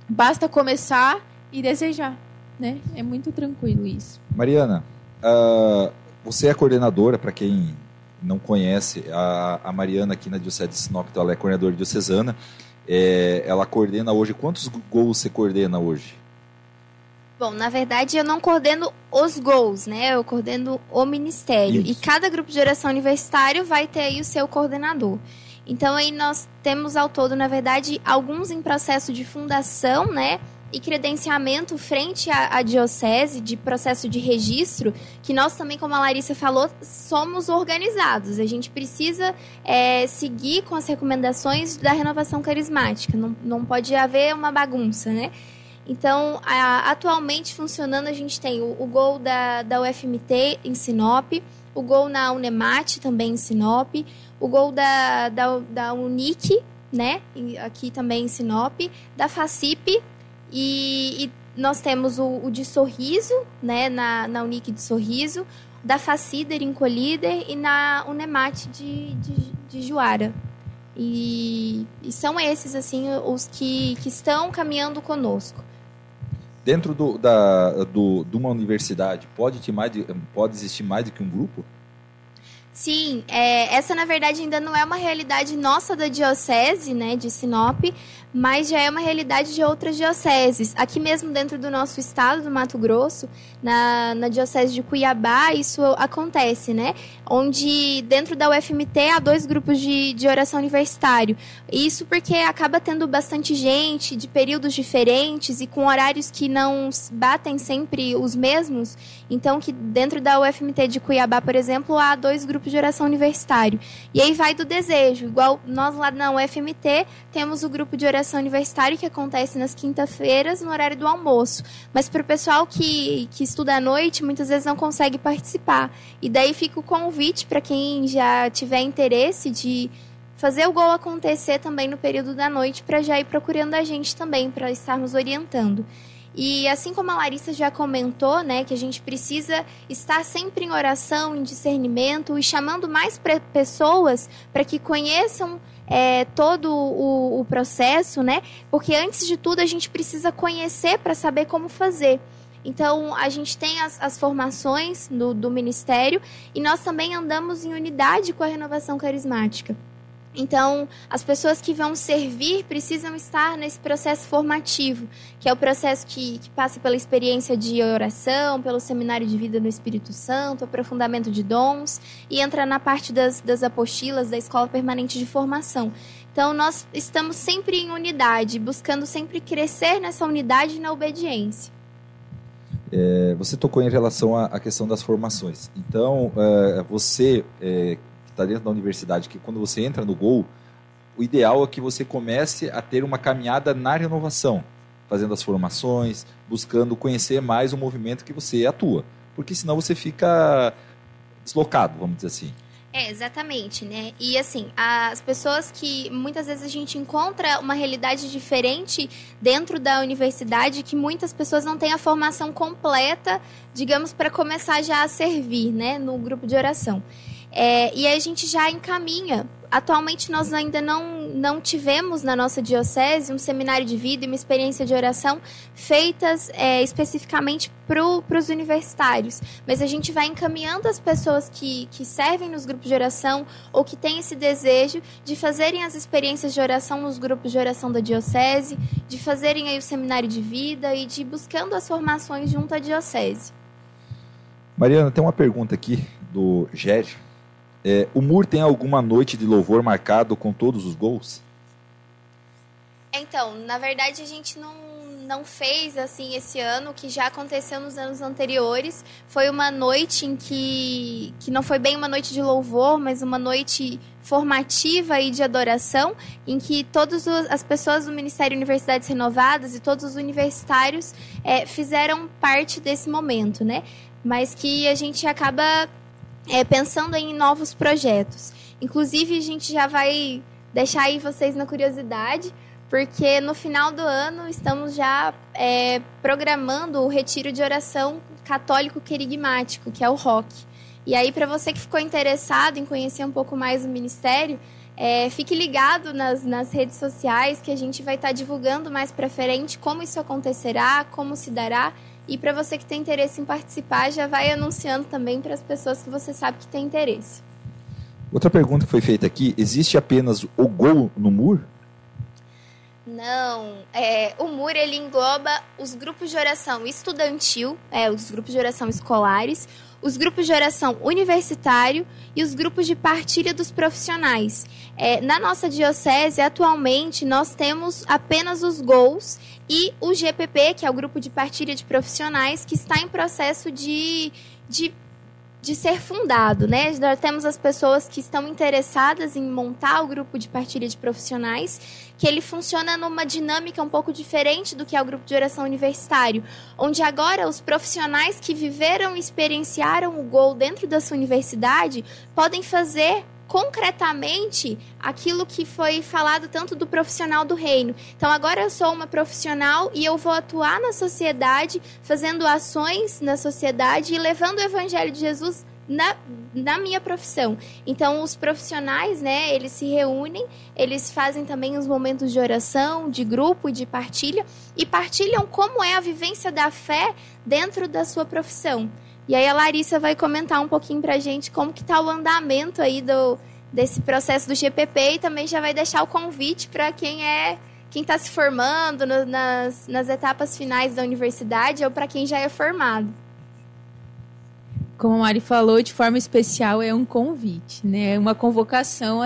basta começar e desejar né? É muito tranquilo isso. Mariana, uh, você é coordenadora, para quem não conhece, a, a, Mariana aqui na Diocese de Sinop, então ela é coordenadora diocesana. É, ela coordena hoje, quantos gols você coordena hoje? Bom, na verdade eu não coordeno os gols, né? Eu coordeno o ministério. Isso. E cada grupo de oração universitário vai ter aí o seu coordenador. Então aí nós temos ao todo, na verdade, alguns em processo de fundação, né? E credenciamento frente à, à, diocese, de processo de registro, que nós também, como a Larissa falou, somos organizados. A gente precisa é, seguir com as recomendações da renovação carismática. Não, não pode haver uma bagunça, né? Então, a, atualmente funcionando, a gente tem o, o gol da, da UFMT em Sinop, o gol na Unemat também em Sinop, o gol da, da, da Unic, né, aqui também em Sinop, da FACIP e, e nós temos o, o, de sorriso, né, na, na Unic de sorriso, da Facider em Colíder e na Unemate de, de, de Juara. E, e, são esses, assim, os que, que estão caminhando conosco. Dentro do, da, do, de uma universidade, pode, ter mais de, pode existir mais do que um grupo? Sim, é, essa na verdade ainda não é uma realidade nossa da diocese, né, de Sinop, mas já é uma realidade de outras dioceses. Aqui mesmo dentro do nosso estado, do Mato Grosso, na, na diocese de Cuiabá, isso acontece, né? Onde dentro da UFMT há dois grupos de, de oração universitário. Isso porque acaba tendo bastante gente, de períodos diferentes e com horários que não batem sempre os mesmos. Então, que dentro da UFMT de Cuiabá, por exemplo, há dois grupos de oração universitário. E aí vai do desejo. Igual nós lá na UFMT temos o grupo de oração oração universitário que acontece nas quinta-feiras no horário do almoço. Mas para o pessoal que, que estuda à noite, muitas vezes não consegue participar. E daí fica o convite para quem já tiver interesse de fazer o gol acontecer também no período da noite para já ir procurando a gente também, para estarmos orientando. E assim como a Larissa já comentou, né, que a gente precisa estar sempre em oração, em discernimento e chamando mais pessoas para que conheçam é, todo o, o processo, né? Porque antes de tudo a gente precisa conhecer para saber como fazer. Então, a gente tem as, as formações do, do Ministério e nós também andamos em unidade com a renovação carismática. Então, as pessoas que vão servir precisam estar nesse processo formativo, que é o processo que, que, passa pela experiência de oração, pelo seminário de vida no Espírito Santo, aprofundamento de dons, e entra na parte das, das apostilas da Escola Permanente de Formação. Então, nós estamos sempre em unidade, buscando sempre crescer nessa unidade e na obediência. É, você tocou em relação à, à questão das formações. Então, é, você é, está dentro da universidade, que quando você entra no Gol, o ideal é que você comece a ter uma caminhada na renovação, fazendo as formações, buscando conhecer mais o movimento que você atua, porque senão você fica deslocado, vamos dizer assim. É, exatamente, né? E assim, as pessoas que muitas vezes a gente encontra uma realidade diferente dentro da universidade, que muitas pessoas não têm a formação completa, digamos, para começar já a servir, né, no grupo de oração. É, e a gente já encaminha. Atualmente nós ainda não, não tivemos na nossa diocese um seminário de vida e uma experiência de oração feitas é, especificamente para os universitários. Mas a gente vai encaminhando as pessoas que, que servem nos grupos de oração ou que têm esse desejo de fazerem as experiências de oração nos grupos de oração da diocese, de fazerem aí o seminário de vida e de ir buscando as formações junto à diocese. Mariana, tem uma pergunta aqui do Gério É, o MUR tem alguma noite de louvor marcado com todos os gols? Então, na verdade, a gente não, não fez assim esse ano, que já aconteceu nos anos anteriores. Foi uma noite em que, que não foi bem uma noite de louvor, mas uma noite formativa e de adoração, em que todas as pessoas do Ministério Universidades Renovadas e todos os universitários é, fizeram parte desse momento, né? Mas que a gente acaba é, pensando em novos projetos. Inclusive, a gente já vai deixar aí vocês na curiosidade porque no final do ano estamos já é, programando o retiro de oração católico querigmático, que é o ROC. E aí, para você que ficou interessado em conhecer um pouco mais o ministério, é, fique ligado nas, nas redes sociais que a gente vai estar tá divulgando mais para frente como isso acontecerá, como se dará. E para você que tem interesse em participar, já vai anunciando também para as pessoas que você sabe que tem interesse. Outra pergunta que foi feita aqui: existe apenas o gol no muro? Não, é, o MUR ele engloba os grupos de oração estudantil, é, os grupos de oração escolares, os grupos de oração universitário e os grupos de partilha dos profissionais. É, na nossa diocese, atualmente, nós temos apenas os GOLs e o GPP, que é o grupo de partilha de profissionais, que está em processo de, de de ser fundado, né? Nós temos as pessoas que estão interessadas em montar o grupo de partilha de profissionais, que ele funciona numa dinâmica um pouco diferente do que é o grupo de oração universitário, onde agora os profissionais que viveram e experienciaram o gol dentro da sua universidade podem fazer concretamente aquilo que foi falado tanto do profissional do reino. Então agora eu sou uma profissional e eu vou atuar na sociedade, fazendo ações na sociedade e levando o evangelho de Jesus na, na minha profissão. Então, os profissionais, né, eles se reúnem, eles fazem também os momentos de oração, de grupo, de partilha, e partilham como é a vivência da fé dentro da sua profissão. E aí a Larissa vai comentar um pouquinho pra gente como que tá o andamento aí do, desse processo do GPP e também já vai deixar o convite para quem é quem está se formando no, nas, nas etapas finais da universidade ou para quem já é formado. Como a Mari falou, de forma especial é um convite, né? É uma convocação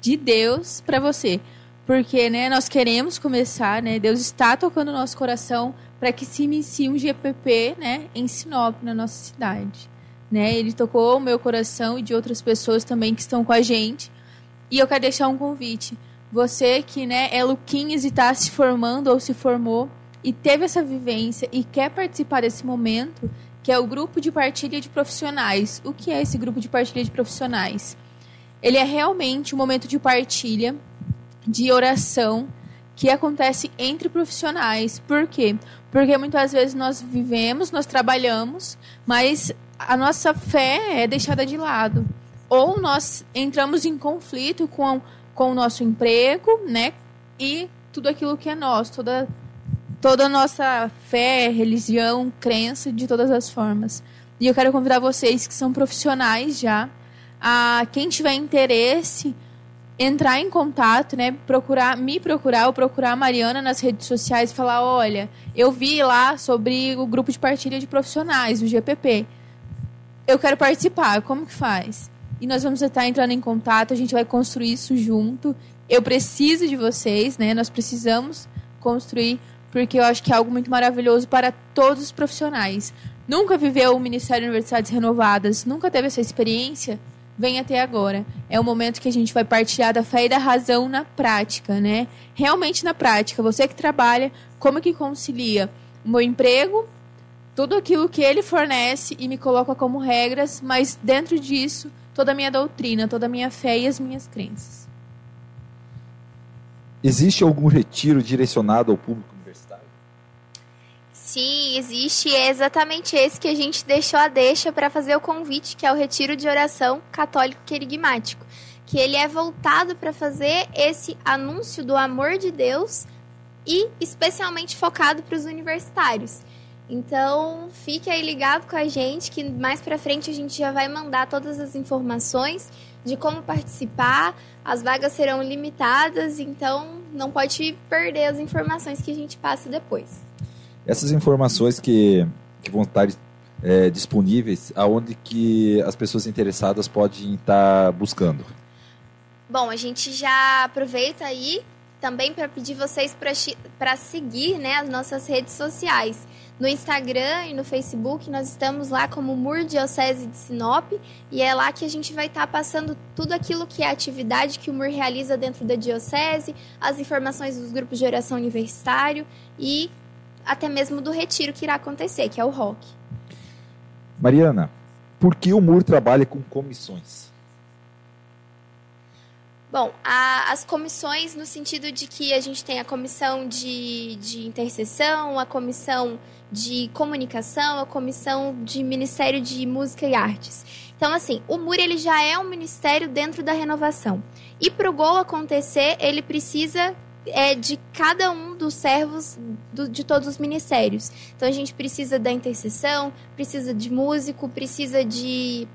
de Deus para você. Porque né, nós queremos começar, né? Deus está tocando o nosso coração para que se inicie um GPP né, em Sinop, na nossa cidade. Né? Ele tocou o meu coração e de outras pessoas também que estão com a gente. E eu quero deixar um convite. Você que né, é Luquinhas e está se formando ou se formou e teve essa vivência e quer participar desse momento, que é o grupo de partilha de profissionais. O que é esse grupo de partilha de profissionais? Ele é realmente um momento de partilha, de oração, que acontece entre profissionais. Por quê? Porque muitas vezes nós vivemos, nós trabalhamos, mas a nossa fé é deixada de lado. Ou nós entramos em conflito com, com o nosso emprego, né? E tudo aquilo que é nosso, toda, toda a nossa fé, religião, crença, de todas as formas. E eu quero convidar vocês que são profissionais já, a quem tiver interesse entrar em contato, né, procurar, me procurar ou procurar a Mariana nas redes sociais e falar, olha, eu vi lá sobre o grupo de partilha de profissionais, o GPP. Eu quero participar, como que faz? E nós vamos estar entrando em contato, a gente vai construir isso junto. Eu preciso de vocês, né? Nós precisamos construir porque eu acho que é algo muito maravilhoso para todos os profissionais. Nunca viveu o Ministério de Universidades Renovadas, nunca teve essa experiência? Vem até agora. É o momento que a gente vai partilhar da fé e da razão na prática, né? Realmente na prática. Você que trabalha, como que concilia o meu emprego, tudo aquilo que ele fornece e me coloca como regras, mas dentro disso, toda a minha doutrina, toda a minha fé e as minhas crenças. Existe algum retiro direcionado ao público Sim, existe e é exatamente esse que a gente deixou a deixa para fazer o convite, que é o Retiro de Oração Católico Querigmático, que ele é voltado para fazer esse anúncio do amor de Deus e especialmente focado para os universitários. Então, fique aí ligado com a gente que mais para frente a gente já vai mandar todas as informações de como participar. As vagas serão limitadas, então não pode perder as informações que a gente passa depois. Essas informações que, que vão estar é, disponíveis, aonde que as pessoas interessadas podem estar buscando? Bom, a gente já aproveita aí também para pedir vocês para seguir né, as nossas redes sociais. No Instagram e no Facebook, nós estamos lá como MUR Diocese de Sinop e é lá que a gente vai estar tá passando tudo aquilo que é atividade que o MUR realiza dentro da Diocese, as informações dos grupos de oração universitário e até mesmo do retiro que irá acontecer, que é o ROC. Mariana, por que o MUR trabalha com comissões? Bom, a, as comissões no sentido de que a gente tem a comissão de, de intercessão, a comissão de comunicação, a comissão de Ministério de Música e Artes. Então, assim, o MUR ele já é um ministério dentro da renovação. E para o gol acontecer, ele precisa é, de cada um dos servos do, de todos os ministérios. Então, a gente precisa da intercessão, precisa de músico, precisa de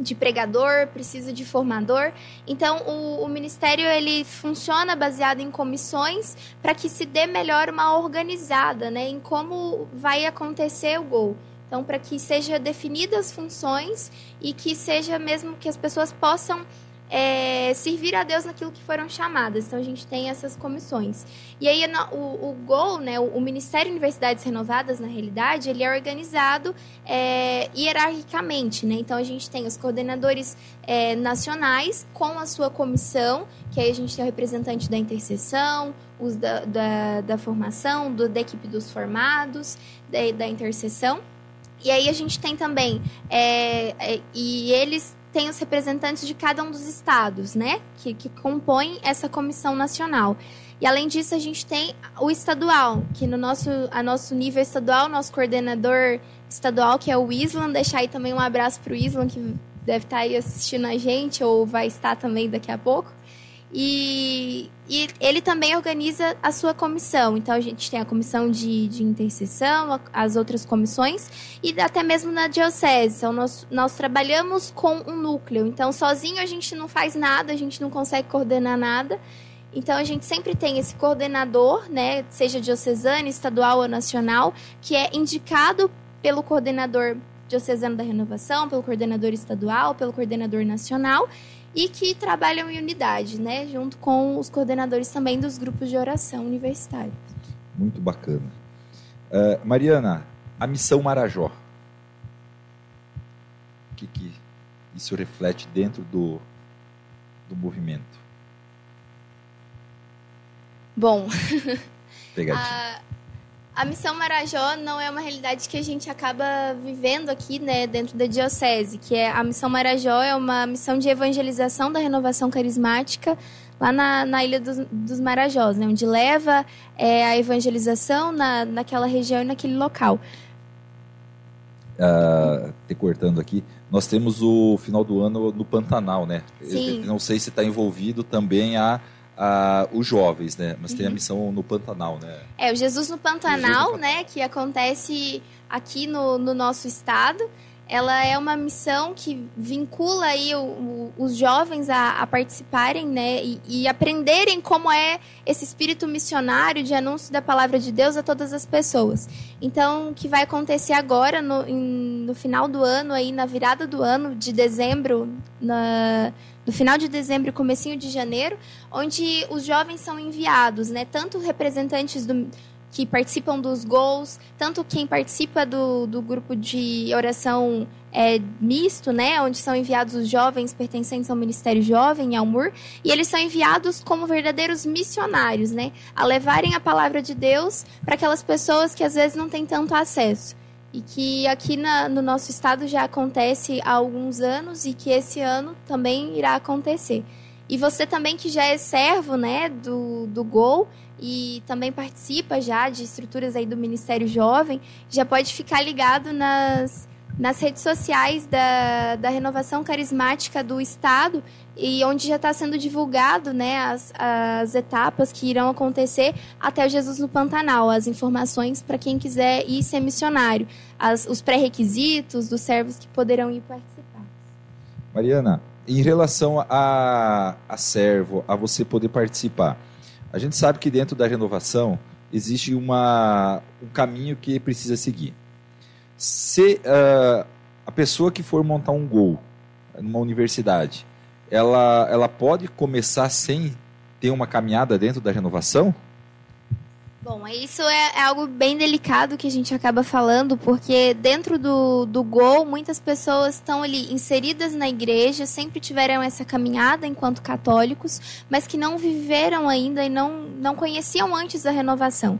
de pregador, precisa de formador. Então, o, o, ministério ele funciona baseado em comissões para que se dê melhor uma organizada, né, em como vai acontecer o gol. Então, para que seja definidas as funções e que seja mesmo que as pessoas possam é, servir a Deus naquilo que foram chamadas. Então a gente tem essas comissões. E aí o, o GOL, né, o, Ministério de Universidades Renovadas, na realidade, ele é organizado é, hierarquicamente. Né? Então a gente tem os coordenadores é, nacionais com a sua comissão, que aí a gente tem o representante da intercessão, os da, da, da formação, do, da equipe dos formados, da, da intercessão. E aí a gente tem também, é, é, e eles tem os representantes de cada um dos estados, né? Que, que compõem essa comissão nacional. E além disso, a gente tem o estadual, que no nosso, a nosso nível estadual, nosso coordenador estadual, que é o Islan. Deixar aí também um abraço para o Islan, que deve estar aí assistindo a gente, ou vai estar também daqui a pouco. E, e, ele também organiza a sua comissão. Então, a gente tem a comissão de, de intercessão, as outras comissões, e até mesmo na diocese. Então, nós, nós trabalhamos com um núcleo. Então, sozinho a gente não faz nada, a gente não consegue coordenar nada. Então, a gente sempre tem esse coordenador, né, seja diocesano, estadual ou nacional, que é indicado pelo coordenador diocesano da renovação, pelo coordenador estadual, pelo coordenador nacional e que trabalham em unidade, né, junto com os coordenadores também dos grupos de oração universitários. Muito bacana. Uh, Mariana, a missão Marajó. O que, que isso reflete dentro do, do movimento? Bom, Pegadinha. A missão Marajó não é uma realidade que a gente acaba vivendo aqui, né, dentro da diocese, que é a missão Marajó é uma missão de evangelização da renovação carismática lá na, na Ilha dos, dos Marajós, né, onde leva é, a evangelização na, naquela região e naquele local. Uh, te cortando aqui, nós temos o final do ano no Pantanal, né? Sim. Eu, não sei se está envolvido também a os jovens, né? Mas tem a uhum. missão no Pantanal, né? É, o Jesus no Pantanal, Jesus no Pantanal. né? Que acontece aqui no, no nosso estado ela é uma missão que vincula aí o, o, os jovens a, a participarem, né, e, e, aprenderem como é esse espírito missionário de anúncio da palavra de Deus a todas as pessoas. Então, o que vai acontecer agora no, em, no final do ano, aí na virada do ano de dezembro, na, no final de dezembro e comecinho de janeiro, onde os jovens são enviados, né, tanto representantes do que participam dos gols, tanto quem participa do, do grupo de oração é, misto, né, onde são enviados os jovens pertencentes ao Ministério Jovem, ao MUR, e eles são enviados como verdadeiros missionários, né, a levarem a palavra de Deus para aquelas pessoas que às vezes não têm tanto acesso. E que aqui na, no nosso estado já acontece há alguns anos e que esse ano também irá acontecer. E você também que já é servo, né, do, do GOL, e também participa já de estruturas aí do Ministério Jovem, já pode ficar ligado nas, nas redes sociais da, da Renovação Carismática do Estado e onde já está sendo divulgado né, as, as etapas que irão acontecer até o Jesus no Pantanal, as informações para quem quiser ir ser missionário, as, os pré-requisitos dos servos que poderão ir participar. Mariana, em relação a, a servo, a você poder participar, a gente sabe que dentro da renovação existe uma, um caminho que precisa seguir. Se uh, a pessoa que for montar um gol numa universidade, ela, ela pode começar sem ter uma caminhada dentro da renovação? Bom, isso é, é, algo bem delicado que a gente acaba falando, porque dentro do, do Gol, muitas pessoas estão ali inseridas na igreja, sempre tiveram essa caminhada enquanto católicos, mas que não viveram ainda e não, não conheciam antes a renovação.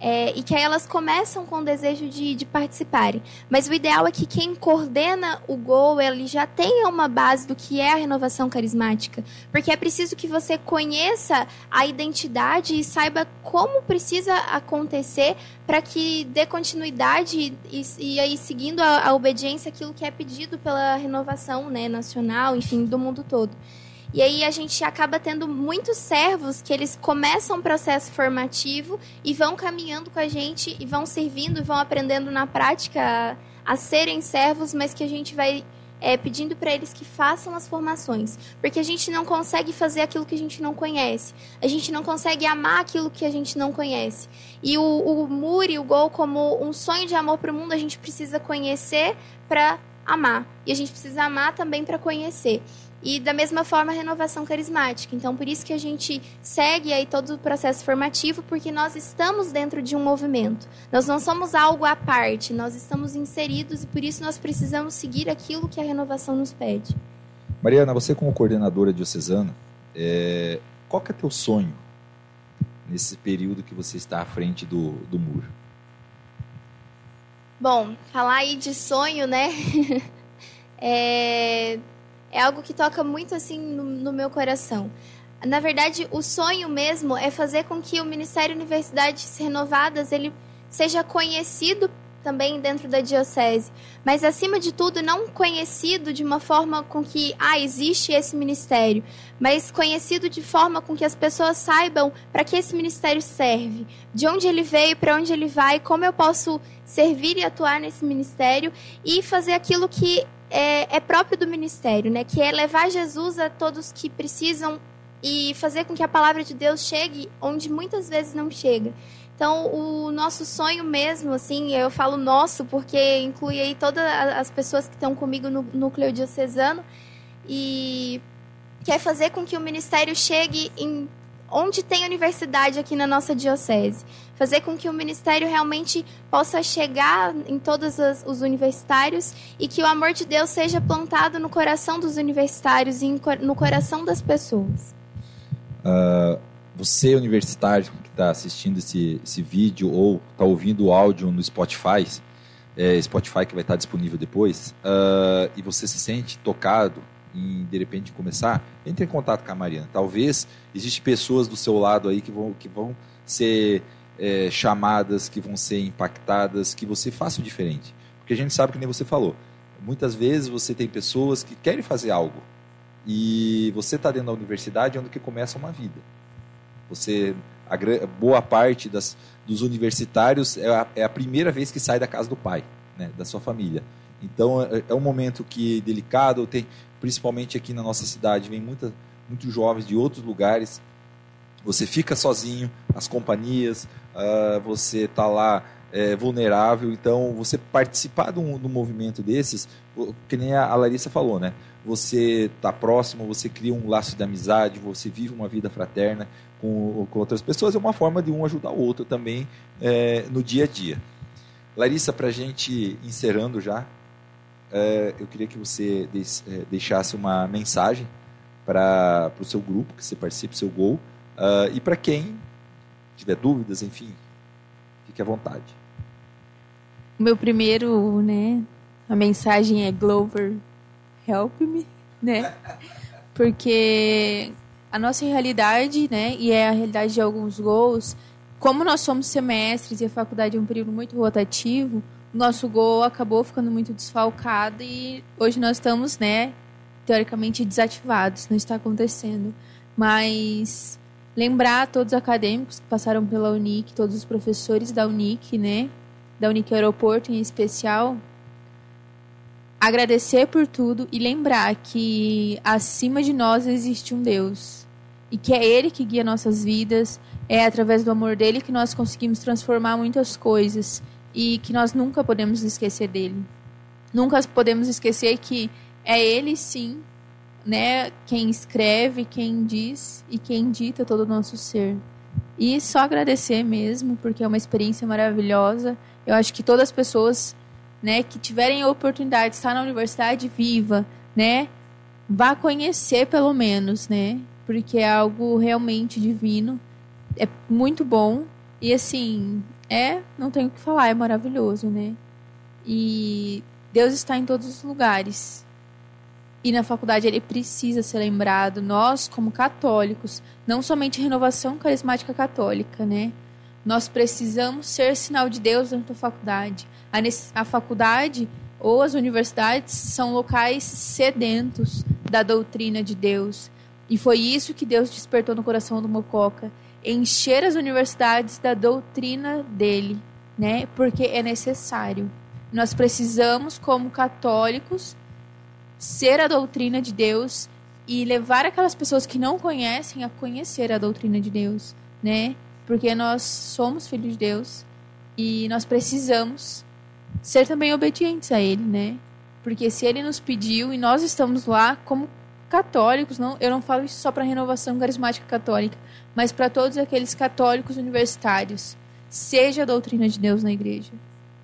É, e que aí elas começam com o desejo de, de participarem. Mas o ideal é que quem coordena o Gol, ele já tenha uma base do que é a renovação carismática. Porque é preciso que você conheça a identidade e saiba como precisa acontecer para que dê continuidade e, e aí seguindo a, a obediência aquilo que é pedido pela renovação né, nacional, enfim, do mundo todo. E aí a gente acaba tendo muitos servos que eles começam um processo formativo e vão caminhando com a gente e vão servindo vão aprendendo na prática a, a serem servos, mas que a gente vai é, pedindo para eles que façam as formações, porque a gente não consegue fazer aquilo que a gente não conhece, a gente não consegue amar aquilo que a gente não conhece. E o, o Muri, o Gol, como um sonho de amor para o mundo, a gente precisa conhecer para amar, e a gente precisa amar também para conhecer. E da mesma forma a renovação carismática. Então, por isso que a gente segue aí todo o processo formativo, porque nós estamos dentro de um movimento. Nós não somos algo à parte, nós estamos inseridos e por isso nós precisamos seguir aquilo que a renovação nos pede. Mariana, você como coordenadora diocesana, é... qual que é teu sonho nesse período que você está à frente do, do muro? Bom, falar aí de sonho, né? é é algo que toca muito assim no, no, meu coração. Na verdade, o sonho mesmo é fazer com que o Ministério Universidades Renovadas ele seja conhecido também dentro da diocese, mas acima de tudo não conhecido de uma forma com que ah existe esse ministério, mas conhecido de forma com que as pessoas saibam para que esse ministério serve, de onde ele veio, para onde ele vai, como eu posso servir e atuar nesse ministério e fazer aquilo que é, é próprio do ministério, né? Que é levar Jesus a todos que precisam e fazer com que a palavra de Deus chegue onde muitas vezes não chega. Então, o nosso sonho mesmo, assim, eu falo nosso porque inclui aí todas as pessoas que estão comigo no núcleo diocesano e quer fazer com que o ministério chegue em onde tem universidade aqui na nossa diocese. Fazer com que o ministério realmente possa chegar em todos os universitários e que o amor de Deus seja plantado no coração dos universitários e no coração das pessoas. Uh, você, universitário, que está assistindo esse, esse vídeo ou está ouvindo o áudio no Spotify, é, Spotify que vai estar disponível depois, uh, e você se sente tocado em de repente começar, entre em contato com a Mariana. Talvez existem pessoas do seu lado aí que vão, que vão ser é, chamadas, que vão ser impactadas, que você faça o diferente. Porque a gente sabe que nem você falou. Muitas vezes você tem pessoas que querem fazer algo e você está dentro da universidade onde que começa uma vida. Você a boa parte das, dos universitários é a, é a primeira vez que sai da casa do pai, né, da sua família. Então é, é um momento que delicado, tem principalmente aqui na nossa cidade, vem muita, muitos jovens de outros lugares. Você fica sozinho, as companhias, uh, você está lá é, vulnerável. Então, você participar de um, de um, movimento desses, que nem a Larissa falou, né? Você está próximo, você cria um laço de amizade, você vive uma vida fraterna com, com outras pessoas. É uma forma de um ajudar o outro também é, no dia a dia. Larissa, para a gente encerrando já, é, eu queria que você é, deixasse uma mensagem para o seu grupo, que você participe, seu gol, uh, e para quem tiver dúvidas, enfim, fique à vontade. O meu primeiro, né, a mensagem é Glover, help me, né? Porque a nossa realidade, né, e é a realidade de alguns gols, como nós somos semestres e a faculdade é um período muito rotativo, nosso gol acabou ficando muito desfalcado e hoje nós estamos, né, teoricamente desativados, não está acontecendo. Mas lembrar todos os acadêmicos que passaram pela Unic, todos os professores da Unic, né, da Unic Aeroporto em especial, agradecer por tudo e lembrar que acima de nós existe um Deus e que é Ele que guia nossas vidas, é através do amor dele que nós conseguimos transformar muitas coisas e que nós nunca podemos esquecer dele. Nunca podemos esquecer que é ele sim, né, quem escreve, quem diz e quem dita todo o nosso ser. E só agradecer mesmo, porque é uma experiência maravilhosa. Eu acho que todas as pessoas, né, que tiverem a oportunidade de estar na universidade viva, né, vá conhecer pelo menos, né, porque é algo realmente divino. É muito bom e assim, é, não tenho o que falar, é maravilhoso, né? E Deus está em todos os lugares. E na faculdade ele precisa ser lembrado, nós como católicos, não somente renovação carismática católica, né? Nós precisamos ser sinal de Deus dentro da faculdade. A, a faculdade ou as universidades são locais sedentos da doutrina de Deus. E foi isso que Deus despertou no coração do Mococa, encher as universidades da doutrina dele, né? Porque é necessário. Nós precisamos, como católicos, ser a doutrina de Deus e levar aquelas pessoas que não conhecem a conhecer a doutrina de Deus, né? Porque nós somos filhos de Deus e nós precisamos ser também obedientes a Ele, né? Porque se Ele nos pediu e nós estamos lá como católicos, não, eu não falo isso só para a renovação carismática católica, mas para todos aqueles católicos universitários, seja a doutrina de Deus na igreja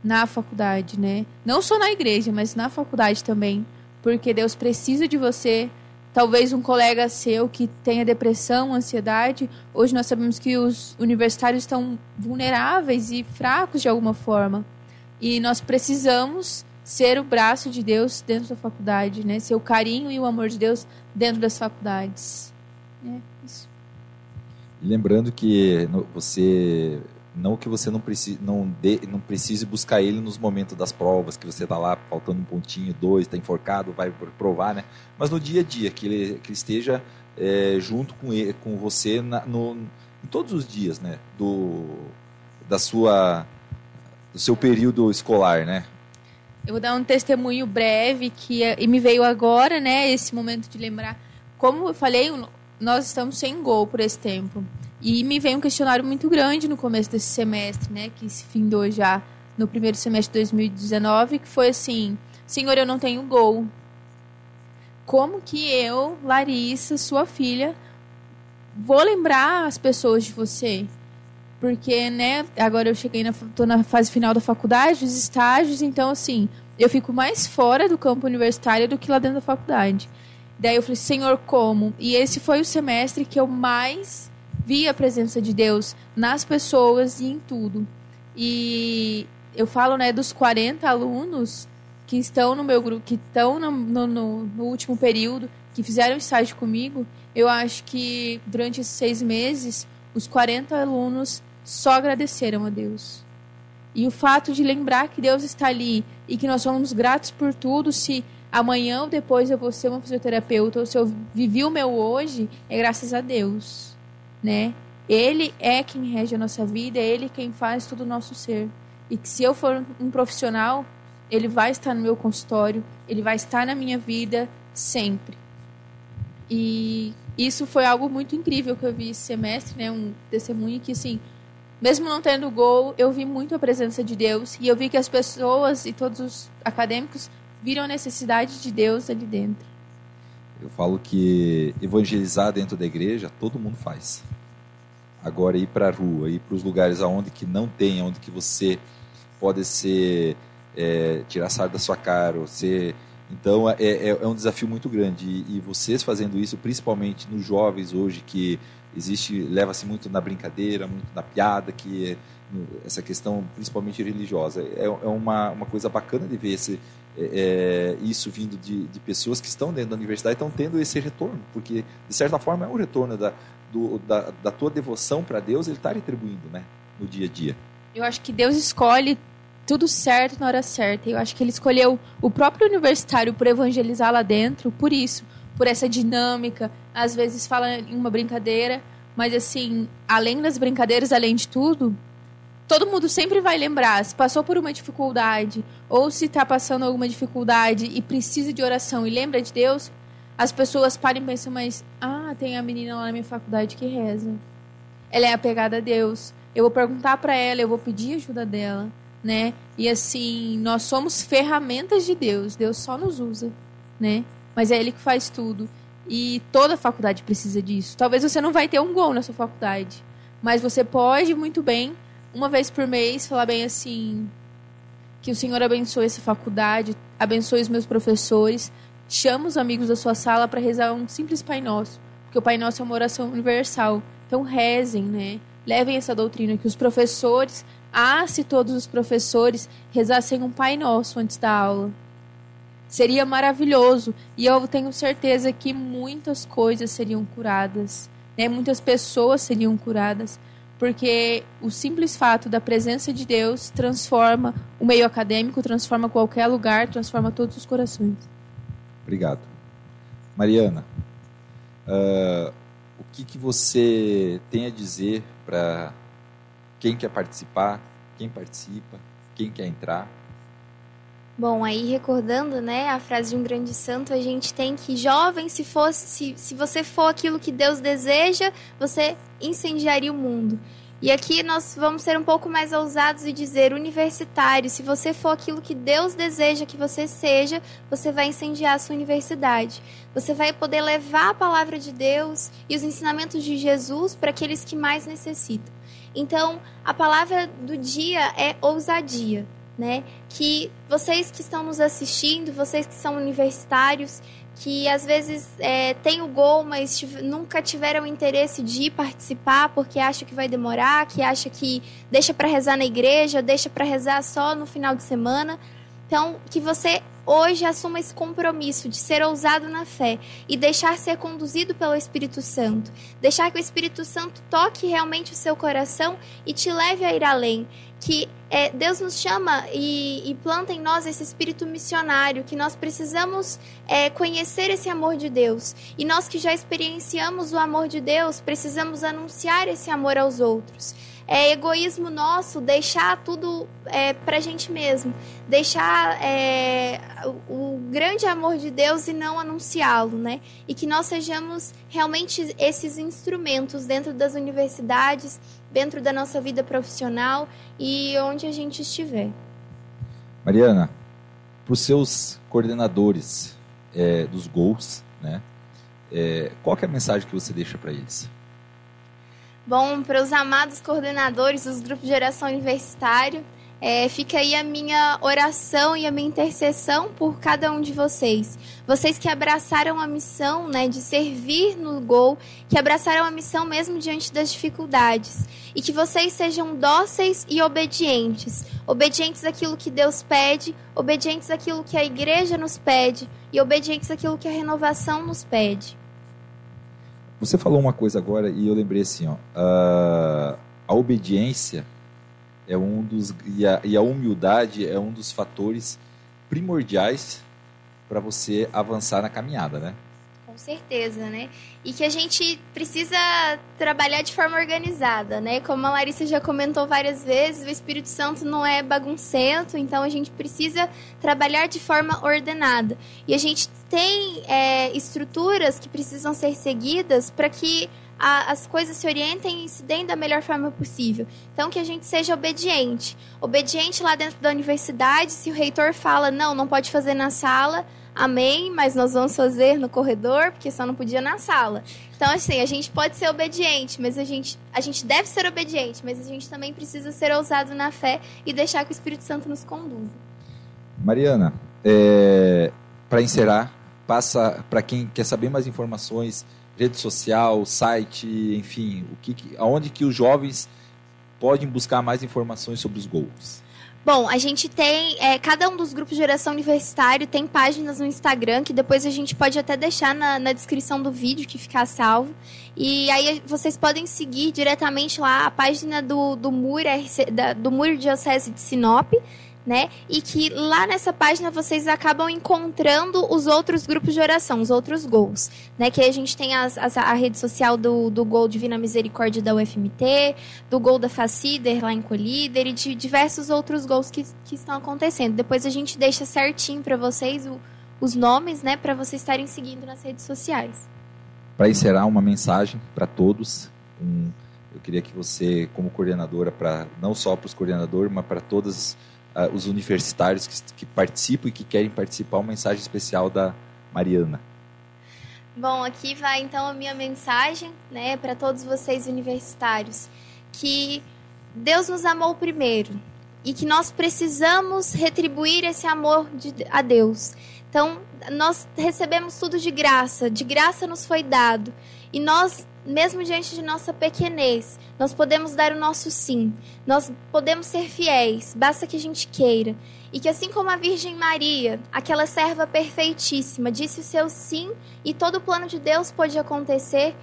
na faculdade, né? Não só na igreja, mas na faculdade também, porque Deus precisa de você. Talvez um colega seu que tenha depressão, ansiedade, hoje nós sabemos que os universitários estão vulneráveis e fracos de alguma forma. E nós precisamos ser o braço de Deus dentro da faculdade, né? Ser o carinho e o amor de Deus dentro das faculdades. É isso. Lembrando que você não que você não precise, não, de, não precise buscar ele nos momentos das provas, que você está lá faltando um pontinho, dois, está enforcado, vai provar, né? Mas no dia a dia, que ele, que ele esteja é, junto com, ele, com você na, no, em todos os dias, né? Do, da sua, do seu período escolar, né? Eu vou dar um testemunho breve que e me veio agora, né? Esse momento de lembrar. Como eu falei, nós estamos sem gol por esse tempo. E me veio um questionário muito grande no começo desse semestre, né, que se findou já no primeiro semestre de 2019, que foi assim: Senhor, eu não tenho gol. Como que eu, Larissa, sua filha, vou lembrar as pessoas de você? Porque, né, agora eu cheguei na, tô na fase final da faculdade, os estágios, então, assim, eu fico mais fora do campo universitário do que lá dentro da faculdade. Daí eu falei, Senhor, como? E esse foi o semestre que eu mais vi a presença de Deus nas pessoas e em tudo. E eu falo, né, dos 40 alunos que estão no meu grupo, que estão no, no, no, último período, que fizeram estágio comigo, eu acho que durante esses seis meses, os 40 alunos só agradeceram a Deus. E o fato de lembrar que Deus está ali e que nós somos gratos por tudo, se amanhã ou depois eu vou ser uma fisioterapeuta, ou se eu vivi o meu hoje, é graças a Deus né? Ele é quem rege a nossa vida, é ele quem faz todo o nosso ser. E que se eu for um profissional, ele vai estar no meu consultório, ele vai estar na minha vida sempre. E isso foi algo muito incrível que eu vi esse semestre, né? Um testemunho que, assim, mesmo não tendo gol, eu vi muito a presença de Deus e eu vi que as pessoas e todos os acadêmicos viram a necessidade de Deus ali dentro. Eu falo que evangelizar dentro da igreja todo mundo faz. Agora ir para a rua, ir para os lugares aonde que não tem, onde que você pode ser é, tirar sardo da sua cara, ser então é, é, é, um desafio muito grande e, e, vocês fazendo isso, principalmente nos jovens hoje que existe leva-se muito na brincadeira, muito na piada, que é, essa questão principalmente religiosa é, é uma, uma coisa bacana de ver esse, é, é, isso vindo de, de, pessoas que estão dentro da universidade estão tendo esse retorno, porque de certa forma é um retorno da, do, da, da tua devoção para Deus, ele está retribuindo né, no dia a dia. Eu acho que Deus escolhe tudo certo na hora certa. Eu acho que ele escolheu o próprio universitário por evangelizar lá dentro, por isso, por essa dinâmica. Às vezes fala em uma brincadeira, mas assim, além das brincadeiras, além de tudo, todo mundo sempre vai lembrar, se passou por uma dificuldade, ou se está passando alguma dificuldade e precisa de oração e lembra de Deus, as pessoas param e pensam, mas, ah, tem a menina lá na minha faculdade que reza. Ela é apegada a Deus. Eu vou perguntar para ela, eu vou pedir ajuda dela. né? E assim, nós somos ferramentas de Deus. Deus só nos usa, né? Mas é Ele que faz tudo. E toda faculdade precisa disso. Talvez você não vai ter um gol na sua faculdade, mas você pode muito bem, uma vez por mês, falar bem assim: que o Senhor abençoe essa faculdade, abençoe os meus professores, chama os amigos da sua sala para rezar um simples Pai Nosso, porque o Pai Nosso é uma oração universal. Então rezem, né? Levem essa doutrina que os professores, ah, se todos os professores rezassem um Pai Nosso antes da aula. Seria maravilhoso e eu tenho certeza que muitas coisas seriam curadas, né? Muitas pessoas seriam curadas, porque o simples fato da presença de Deus transforma o meio acadêmico, transforma qualquer lugar, transforma todos os corações. Obrigado. Mariana, uh, o que, que você tem a dizer para quem quer participar, quem participa, quem quer entrar? Bom, aí recordando, né, a frase de um grande santo, a gente tem que jovem, se fosse, se, se você for aquilo que Deus deseja, você incendiaria o mundo. E aqui nós vamos ser um pouco mais ousados e dizer universitário, se você for aquilo que Deus deseja que você seja, você vai incendiar a sua universidade. Você vai poder levar a palavra de Deus e os ensinamentos de Jesus para aqueles que mais necessitam. Então, a palavra do dia é ousadia né? Que vocês que estão nos assistindo, vocês que são universitários, que às vezes é, têm o gol, mas nunca tiveram interesse de participar porque acha que vai demorar, que acha que deixa para rezar na igreja, deixa para rezar só no final de semana. Então, que você hoje assuma esse compromisso de ser ousado na fé e deixar ser conduzido pelo Espírito Santo. Deixar que o Espírito Santo toque realmente o seu coração e te leve a ir além. Que é, Deus nos chama e, e, planta em nós esse espírito missionário, que nós precisamos é, conhecer esse amor de Deus. E nós que já experienciamos o amor de Deus, precisamos anunciar esse amor aos outros é egoísmo nosso deixar tudo é, pra gente mesmo, deixar é, o, o, grande amor de Deus e não anunciá-lo, né? E que nós sejamos realmente esses instrumentos dentro das universidades, dentro da nossa vida profissional e onde a gente estiver. Mariana, para os seus coordenadores é, dos gols, né? É, qual é a mensagem que você deixa para eles? Bom, para os amados coordenadores dos grupos de geração universitário, é, fica aí a minha oração e a minha intercessão por cada um de vocês. Vocês que abraçaram a missão né, de servir no gol, que abraçaram a missão mesmo diante das dificuldades. E que vocês sejam dóceis e obedientes. Obedientes àquilo que Deus pede, obedientes àquilo que a igreja nos pede e obedientes àquilo que a renovação nos pede. Você falou uma coisa agora e eu lembrei assim, ó, a, a obediência é um dos e a, e a humildade é um dos fatores primordiais para você avançar na caminhada, né? Com certeza, né? E que a gente precisa trabalhar de forma organizada, né? Como a Larissa já comentou várias vezes, o Espírito Santo não é baguncento, então a gente precisa trabalhar de forma ordenada. E a gente tem é, estruturas que precisam ser seguidas para que a, as coisas se orientem e se deem da melhor forma possível. Então, que a gente seja obediente. Obediente lá dentro da universidade, se o reitor fala, não, não pode fazer na sala, amém, mas nós vamos fazer no corredor, porque só não podia na sala. Então, assim, a gente pode ser obediente, mas a gente, a gente deve ser obediente, mas a gente também precisa ser ousado na fé e deixar que o Espírito Santo nos conduza. Mariana, é, para encerrar, passa para quem quer saber mais informações, rede social, site, enfim, o que, aonde que os jovens podem buscar mais informações sobre os gols. Bom, a gente tem. É, cada um dos grupos de geração universitário tem páginas no Instagram, que depois a gente pode até deixar na, na descrição do vídeo que ficar salvo. E aí vocês podem seguir diretamente lá a página do, do MUR, da, do MUR Diocese de Sinop né? E que lá nessa página vocês acabam encontrando os outros grupos de oração, os outros gols, né? Que a gente tem as, as, a rede social do, do Gol Divina Misericórdia da UFMT, do Gol da Facider lá em Colíder e de diversos outros gols que, que estão acontecendo. Depois a gente deixa certinho para vocês o, os nomes, né? Para vocês estarem seguindo nas redes sociais. Para encerrar, uma mensagem para todos. Um, eu queria que você, como coordenadora, para não só para os coordenadores, mas para todas uh, os universitários que, que participam e que querem participar, uma mensagem especial da Mariana. Bom, aqui vai então a minha mensagem, né, para todos vocês universitários, que Deus nos amou primeiro e que nós precisamos retribuir esse amor de, a Deus. Então, nós recebemos tudo de graça, de graça nos foi dado. E nós, mesmo diante de nossa pequenez, nós podemos dar o nosso sim. Nós podemos ser fiéis, basta que a gente queira. E que assim como a Virgem Maria, aquela serva perfeitíssima, disse o seu sim e todo o plano de Deus pôde acontecer,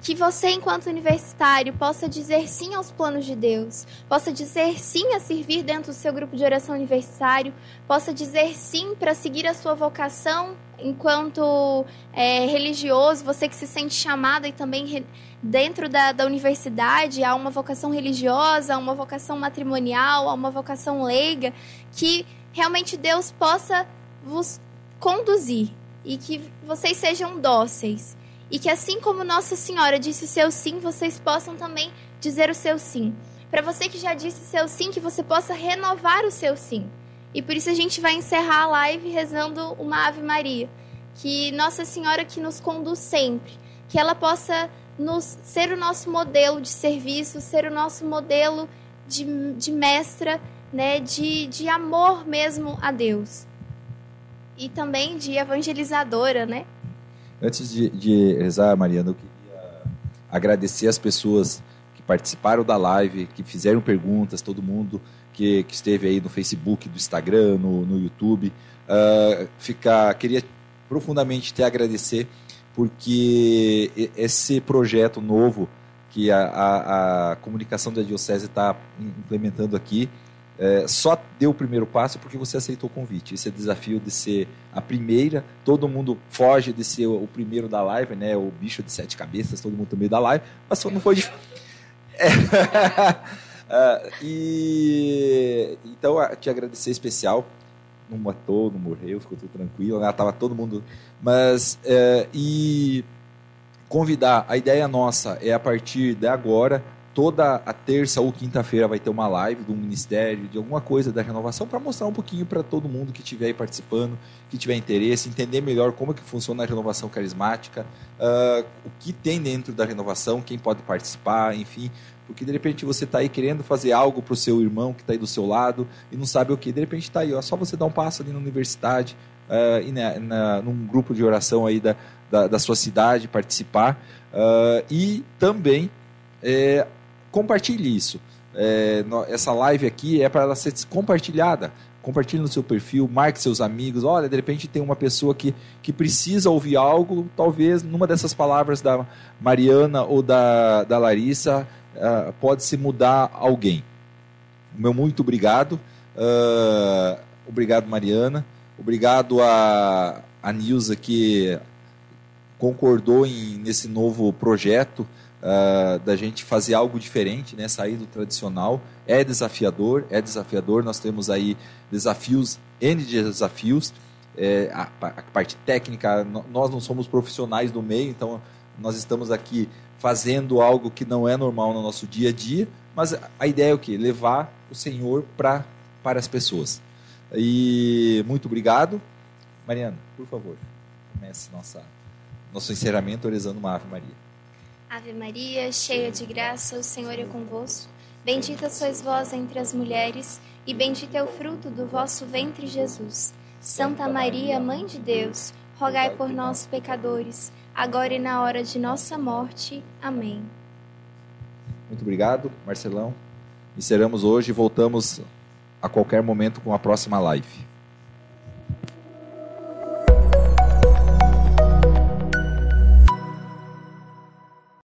que você, enquanto universitário, possa dizer sim aos planos de Deus, possa dizer sim a servir dentro do seu grupo de oração universitário, possa dizer sim para seguir a sua vocação enquanto é, religioso, você que se sente chamado e também dentro da, da universidade há uma vocação religiosa, uma vocação matrimonial, há uma vocação leiga, que realmente Deus possa vos conduzir e que vocês sejam dóceis e que assim como Nossa Senhora disse o seu sim, vocês possam também dizer o seu sim. Para você que já disse o seu sim, que você possa renovar o seu sim. E por isso a gente vai encerrar a live rezando uma Ave Maria, que Nossa Senhora que nos conduz sempre, que ela possa nos ser o nosso modelo de serviço, ser o nosso modelo de, de mestra, né, de, de amor mesmo a Deus. E também de evangelizadora, né? Antes de, de rezar, Mariana, eu queria agradecer as pessoas que participaram da live, que fizeram perguntas, todo mundo que, que esteve aí no Facebook, do Instagram, no, no YouTube. Uh, ficar, queria profundamente te agradecer, porque esse projeto novo que a, a, a comunicação da Diocese está implementando aqui, é, só deu o primeiro passo porque você aceitou o convite. Esse é o desafio de ser a primeira. Todo mundo foge de ser o, primeiro da live, né? O bicho de sete cabeças, todo mundo também da live, mas não foi. É. uh, e então te agradecer especial. Não matou, não morreu, ficou tudo tranquilo, né? Tava todo mundo. Mas uh, e convidar. A ideia nossa é a partir de agora toda a terça ou quinta-feira vai ter uma live um ministério, de alguma coisa da renovação, para mostrar um pouquinho para todo mundo que estiver aí participando, que tiver interesse, entender melhor como é que funciona a renovação carismática, uh, o que tem dentro da renovação, quem pode participar, enfim. Porque de repente você está aí querendo fazer algo para o seu irmão que está aí do seu lado e não sabe o que, de repente está aí, ó, só você dar um passo ali na universidade, uh, e na, na, num grupo de oração aí da, da, da sua cidade, participar. Uh, e também é, compartilhe isso. É, essa live aqui é para ela ser compartilhada. Compartilhe no seu perfil, marque seus amigos. Olha, de repente tem uma pessoa que, que precisa ouvir algo, talvez numa dessas palavras da Mariana ou da, da Larissa uh, pode se mudar alguém. Meu muito obrigado. Uh, obrigado, Mariana. Obrigado a, a Nilza que concordou em, nesse novo projeto uh, da gente fazer algo diferente, né? sair do tradicional. É desafiador, é desafiador. Nós temos aí desafios, N de desafios. É, a, a, parte técnica, nós não somos profissionais do meio, então nós estamos aqui fazendo algo que não é normal no nosso dia a dia, mas a ideia é o quê? Levar o Senhor pra, para as pessoas. E muito obrigado. Mariana, por favor, comece nossa, nosso encerramento rezando uma Ave Maria. Ave Maria, cheia de graça, o Senhor é convosco. Bendita sois vós entre as mulheres, e bendito é o fruto do vosso ventre, Jesus. Santa Maria, Mãe de Deus, rogai por nós, pecadores, agora e na hora de nossa morte. Amém. Muito obrigado, Marcelão. Encerramos hoje e voltamos a qualquer momento com a próxima live.